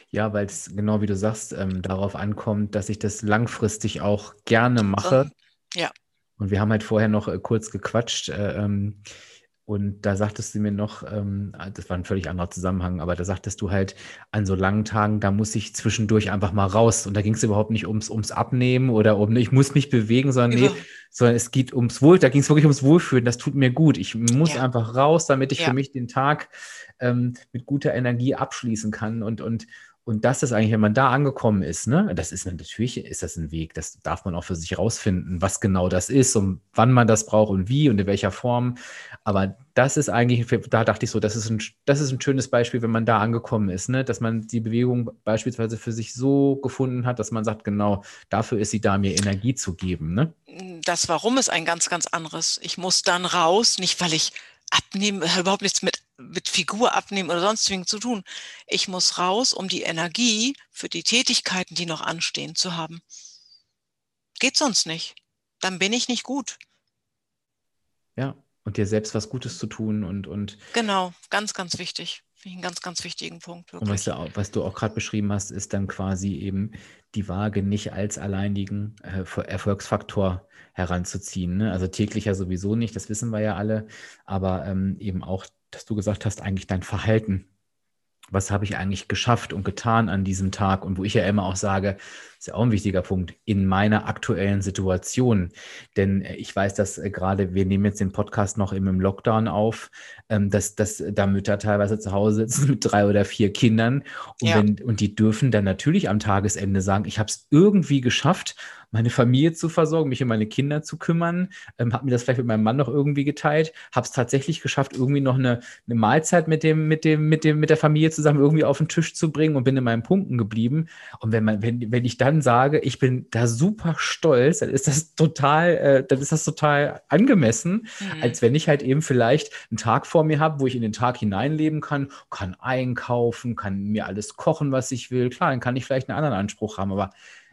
Ja, weil es genau wie du sagst, ähm, darauf ankommt, dass ich das langfristig auch gerne mache. Ja. Und wir haben halt vorher noch äh, kurz gequatscht. Äh, ähm, und da sagtest du mir noch, ähm, ah, das war ein völlig anderer Zusammenhang, aber da sagtest du halt, an so langen Tagen, da muss ich zwischendurch einfach mal raus. Und da ging es überhaupt nicht ums, ums Abnehmen oder um, ich muss mich bewegen, sondern nee, sondern es geht ums Wohl, da ging es wirklich ums Wohlfühlen, das tut mir gut. Ich muss ja. einfach raus, damit ich ja. für mich den Tag ähm, mit guter Energie abschließen kann und, und, und das ist eigentlich, wenn man da angekommen ist, ne, das ist natürlich, ist das ein Weg, das darf man auch für sich rausfinden, was genau das ist und wann man das braucht und wie und in welcher Form. Aber das ist eigentlich, da dachte ich so, das ist ein, das ist ein schönes Beispiel, wenn man da angekommen ist, ne, dass man die Bewegung beispielsweise für sich so gefunden hat, dass man sagt, genau, dafür ist sie da, mir Energie zu geben. Ne? Das Warum ist ein ganz, ganz anderes. Ich muss dann raus, nicht weil ich abnehmen, hat überhaupt nichts mit, mit Figur abnehmen oder sonstigen zu tun. Ich muss raus, um die Energie für die Tätigkeiten, die noch anstehen, zu haben. Geht sonst nicht. Dann bin ich nicht gut. Ja, und dir selbst was Gutes zu tun und. und genau, ganz, ganz wichtig. Finde ich einen ganz, ganz wichtigen Punkt. Wirklich. Und was du, auch, was du auch gerade beschrieben hast, ist dann quasi eben die Waage nicht als alleinigen äh, Erfolgsfaktor heranzuziehen. Ne? Also täglicher sowieso nicht, das wissen wir ja alle, aber ähm, eben auch, dass du gesagt hast, eigentlich dein Verhalten. Was habe ich eigentlich geschafft und getan an diesem Tag? Und wo ich ja immer auch sage, ist ja auch ein wichtiger Punkt, in meiner aktuellen Situation. Denn äh, ich weiß, dass äh, gerade, wir nehmen jetzt den Podcast noch im Lockdown auf, ähm, dass, dass da Mütter teilweise zu Hause sitzen mit drei oder vier Kindern. Und, ja. wenn, und die dürfen dann natürlich am Tagesende sagen, ich habe es irgendwie geschafft, meine Familie zu versorgen, mich um meine Kinder zu kümmern, ähm, habe mir das vielleicht mit meinem Mann noch irgendwie geteilt, habe es tatsächlich geschafft, irgendwie noch eine, eine Mahlzeit mit dem, mit dem, mit dem, mit der Familie zusammen irgendwie auf den Tisch zu bringen und bin in meinen Punkten geblieben. Und wenn man, wenn, wenn ich dann sage, ich bin da super stolz, dann ist das total, äh, dann ist das total angemessen, mhm. als wenn ich halt eben vielleicht einen Tag vor mir habe, wo ich in den Tag hineinleben kann, kann einkaufen, kann mir alles kochen, was ich will. Klar, dann kann ich vielleicht einen anderen Anspruch haben, aber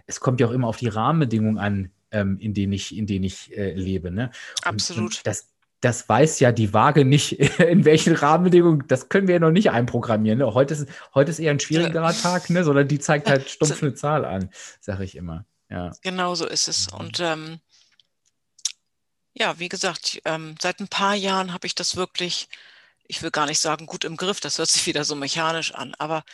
es kommt ja auch immer auf die Rahmenbedingungen an, ähm, in denen ich, in denen ich äh, lebe. Ne? Absolut. Und das, das weiß ja die Waage nicht, [laughs] in welchen Rahmenbedingungen, das können wir ja noch nicht einprogrammieren. Ne? Heute, ist, heute ist eher ein schwierigerer Tag, ne? sondern die zeigt halt [laughs] stumpf eine Zahl an, sage ich immer. Ja. Genau so ist es. Und ähm, ja, wie gesagt, ähm, seit ein paar Jahren habe ich das wirklich, ich will gar nicht sagen gut im Griff, das hört sich wieder so mechanisch an, aber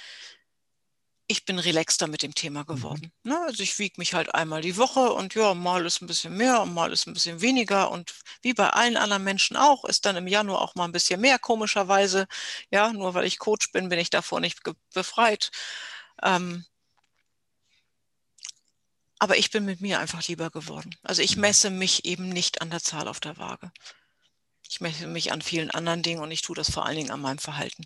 ich bin relaxter mit dem Thema mhm. geworden. Mhm. Ne? Also ich wiege mich halt einmal die Woche und ja, mal ist ein bisschen mehr und mal ist ein bisschen weniger. Und wie bei allen anderen Menschen auch, ist dann im Januar auch mal ein bisschen mehr, komischerweise. Ja, nur weil ich Coach bin, bin ich davor nicht befreit. Ähm, aber ich bin mit mir einfach lieber geworden. Also ich mhm. messe mich eben nicht an der Zahl auf der Waage. Ich messe mich an vielen anderen Dingen und ich tue das vor allen Dingen an meinem Verhalten.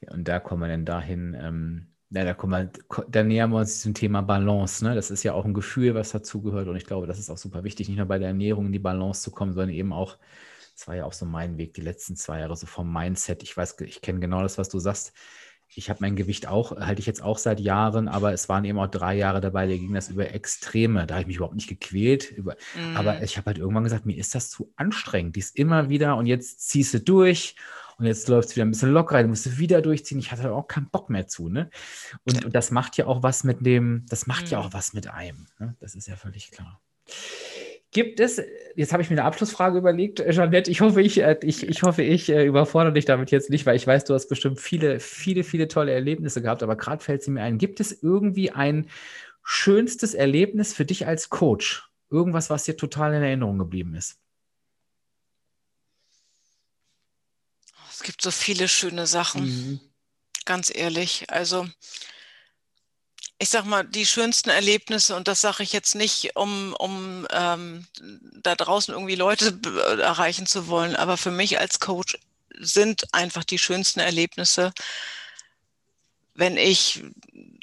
Ja, und da kommen wir dann dahin, ähm, ja, da, kommen wir, da nähern wir uns zum Thema Balance. Ne? Das ist ja auch ein Gefühl, was dazugehört. Und ich glaube, das ist auch super wichtig, nicht nur bei der Ernährung in die Balance zu kommen, sondern eben auch, das war ja auch so mein Weg die letzten zwei Jahre, so vom Mindset. Ich weiß, ich kenne genau das, was du sagst. Ich habe mein Gewicht auch, halte ich jetzt auch seit Jahren, aber es waren eben auch drei Jahre dabei, da ging das über Extreme. Da habe ich mich überhaupt nicht gequält. Über, mm. Aber ich habe halt irgendwann gesagt, mir ist das zu anstrengend. Dies immer wieder und jetzt ziehst du durch und jetzt läuft es wieder ein bisschen lockerer, du musst wieder durchziehen. Ich hatte auch keinen Bock mehr zu. Ne? Und, und das macht ja auch was mit dem, das macht mhm. ja auch was mit einem. Ne? Das ist ja völlig klar. Gibt es, jetzt habe ich mir eine Abschlussfrage überlegt, äh, Jeanette, ich hoffe, ich, äh, ich, ich hoffe, ich äh, überfordere dich damit jetzt nicht, weil ich weiß, du hast bestimmt viele, viele, viele tolle Erlebnisse gehabt, aber gerade fällt sie mir ein. Gibt es irgendwie ein schönstes Erlebnis für dich als Coach? Irgendwas, was dir total in Erinnerung geblieben ist? Es gibt so viele schöne Sachen, mhm. ganz ehrlich. Also ich sag mal, die schönsten Erlebnisse, und das sage ich jetzt nicht, um, um ähm, da draußen irgendwie Leute erreichen zu wollen, aber für mich als Coach sind einfach die schönsten Erlebnisse, wenn ich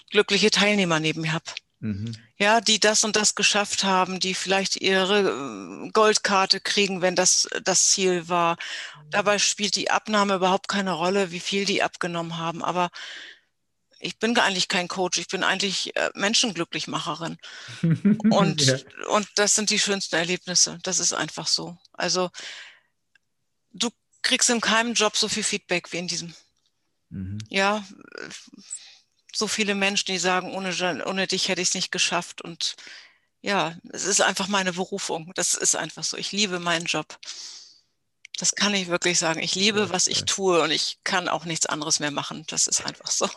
glückliche Teilnehmer neben mir habe. Mhm. Ja, die das und das geschafft haben, die vielleicht ihre äh, Goldkarte kriegen, wenn das das Ziel war. Dabei spielt die Abnahme überhaupt keine Rolle, wie viel die abgenommen haben. Aber ich bin eigentlich kein Coach, ich bin eigentlich äh, Menschenglücklichmacherin. [laughs] Und, ja. und das sind die schönsten Erlebnisse. Das ist einfach so. Also du kriegst in keinem Job so viel Feedback wie in diesem. Mhm. Ja, so viele Menschen, die sagen, ohne, ohne dich hätte ich es nicht geschafft. Und ja, es ist einfach meine Berufung. Das ist einfach so. Ich liebe meinen Job. Das kann ich wirklich sagen. Ich liebe, was ich tue und ich kann auch nichts anderes mehr machen. Das ist einfach so.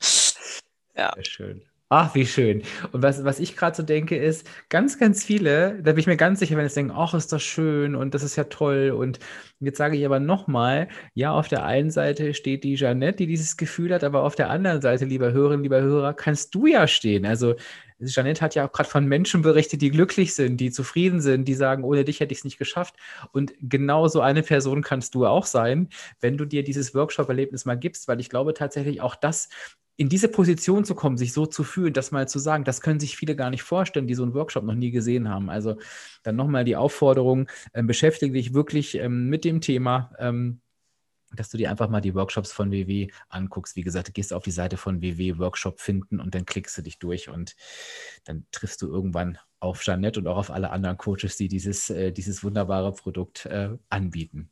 [laughs] ja. Sehr schön. Ach, wie schön. Und was, was ich gerade so denke, ist, ganz, ganz viele, da bin ich mir ganz sicher, wenn sie denken, ach, ist das schön und das ist ja toll. Und jetzt sage ich aber nochmal, ja, auf der einen Seite steht die Jeannette, die dieses Gefühl hat, aber auf der anderen Seite, lieber Hörerin, lieber Hörer, kannst du ja stehen. Also Jeannette hat ja auch gerade von Menschen berichtet, die glücklich sind, die zufrieden sind, die sagen, ohne dich hätte ich es nicht geschafft. Und genau so eine Person kannst du auch sein, wenn du dir dieses Workshop-Erlebnis mal gibst, weil ich glaube tatsächlich auch das in diese Position zu kommen, sich so zu fühlen, das mal zu sagen, das können sich viele gar nicht vorstellen, die so einen Workshop noch nie gesehen haben. Also dann nochmal die Aufforderung, äh, beschäftige dich wirklich ähm, mit dem Thema, ähm, dass du dir einfach mal die Workshops von WW anguckst. Wie gesagt, du gehst auf die Seite von WW Workshop finden und dann klickst du dich durch und dann triffst du irgendwann auf Jeanette und auch auf alle anderen Coaches, die dieses, äh, dieses wunderbare Produkt äh, anbieten.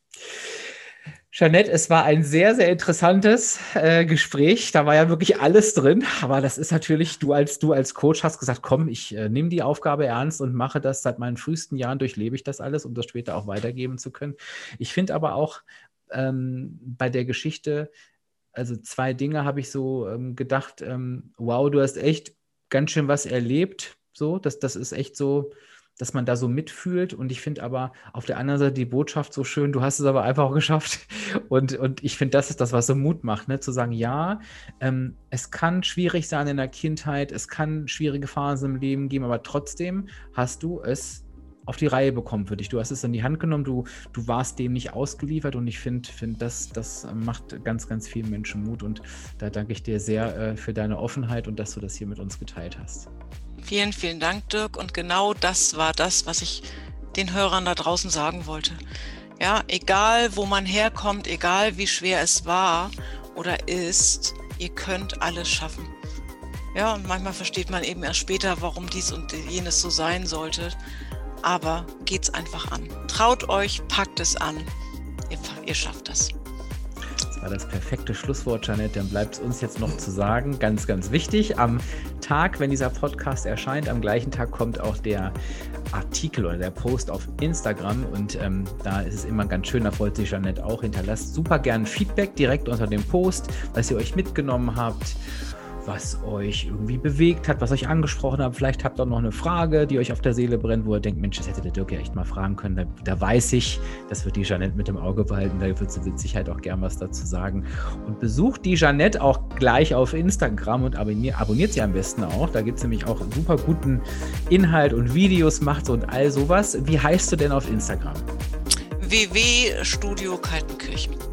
Jeanette, es war ein sehr, sehr interessantes äh, Gespräch. Da war ja wirklich alles drin. Aber das ist natürlich, du als du als Coach hast gesagt, komm, ich äh, nehme die Aufgabe ernst und mache das seit meinen frühesten Jahren, durchlebe ich das alles, um das später auch weitergeben zu können. Ich finde aber auch ähm, bei der Geschichte, also zwei Dinge habe ich so ähm, gedacht, ähm, wow, du hast echt ganz schön was erlebt. So, das, das ist echt so, dass man da so mitfühlt. Und ich finde aber auf der anderen Seite die Botschaft so schön, du hast es aber einfach auch geschafft. [laughs] Und, und ich finde, das ist das, was so Mut macht, ne? zu sagen, ja, ähm, es kann schwierig sein in der Kindheit, es kann schwierige Phasen im Leben geben, aber trotzdem hast du es auf die Reihe bekommen für dich. Du hast es in die Hand genommen, du, du warst dem nicht ausgeliefert und ich finde, find das, das macht ganz, ganz vielen Menschen Mut und da danke ich dir sehr äh, für deine Offenheit und dass du das hier mit uns geteilt hast. Vielen, vielen Dank, Dirk. Und genau das war das, was ich den Hörern da draußen sagen wollte. Ja, egal wo man herkommt, egal wie schwer es war oder ist, ihr könnt alles schaffen. Ja, und manchmal versteht man eben erst später, warum dies und jenes so sein sollte. Aber geht's einfach an. Traut euch, packt es an. Ihr, ihr schafft das war das perfekte Schlusswort, Janet. Dann bleibt es uns jetzt noch zu sagen, ganz, ganz wichtig, am Tag, wenn dieser Podcast erscheint, am gleichen Tag kommt auch der Artikel oder der Post auf Instagram und ähm, da ist es immer ganz schön, da freut sich Janet auch. Hinterlasst super gern Feedback direkt unter dem Post, was ihr euch mitgenommen habt was euch irgendwie bewegt hat, was euch angesprochen hat. Vielleicht habt ihr noch eine Frage, die euch auf der Seele brennt, wo ihr denkt, Mensch, das hätte der Dirk ja echt mal fragen können. Da, da weiß ich, das wird die Jeanette mit dem Auge behalten. Da wird sie mit Sicherheit auch gern was dazu sagen. Und besucht die Jeanette auch gleich auf Instagram und abonniert, abonniert sie am besten auch. Da gibt es nämlich auch super guten Inhalt und Videos, macht und all sowas. Wie heißt du denn auf Instagram? www Studio Kaltenkirchen.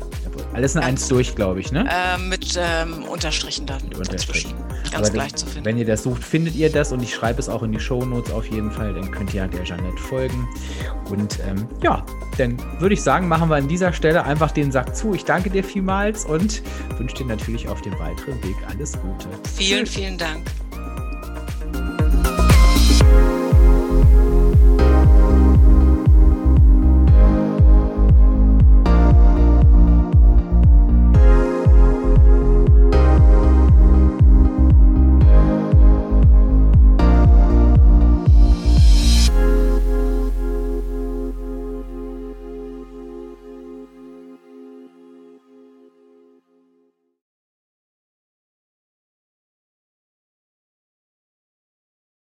Alles in ja. eins durch, glaube ich, ne? Äh, mit ähm, Unterstrichen dann dazwischen. Ganz Aber gleich das, zu finden. Wenn ihr das sucht, findet ihr das und ich schreibe es auch in die Show Notes auf jeden Fall. Dann könnt ihr halt der Jeannette folgen. Und ähm, ja, dann würde ich sagen, machen wir an dieser Stelle einfach den Sack zu. Ich danke dir vielmals und wünsche dir natürlich auf dem weiteren Weg alles Gute. Vielen, Tschüss. vielen Dank.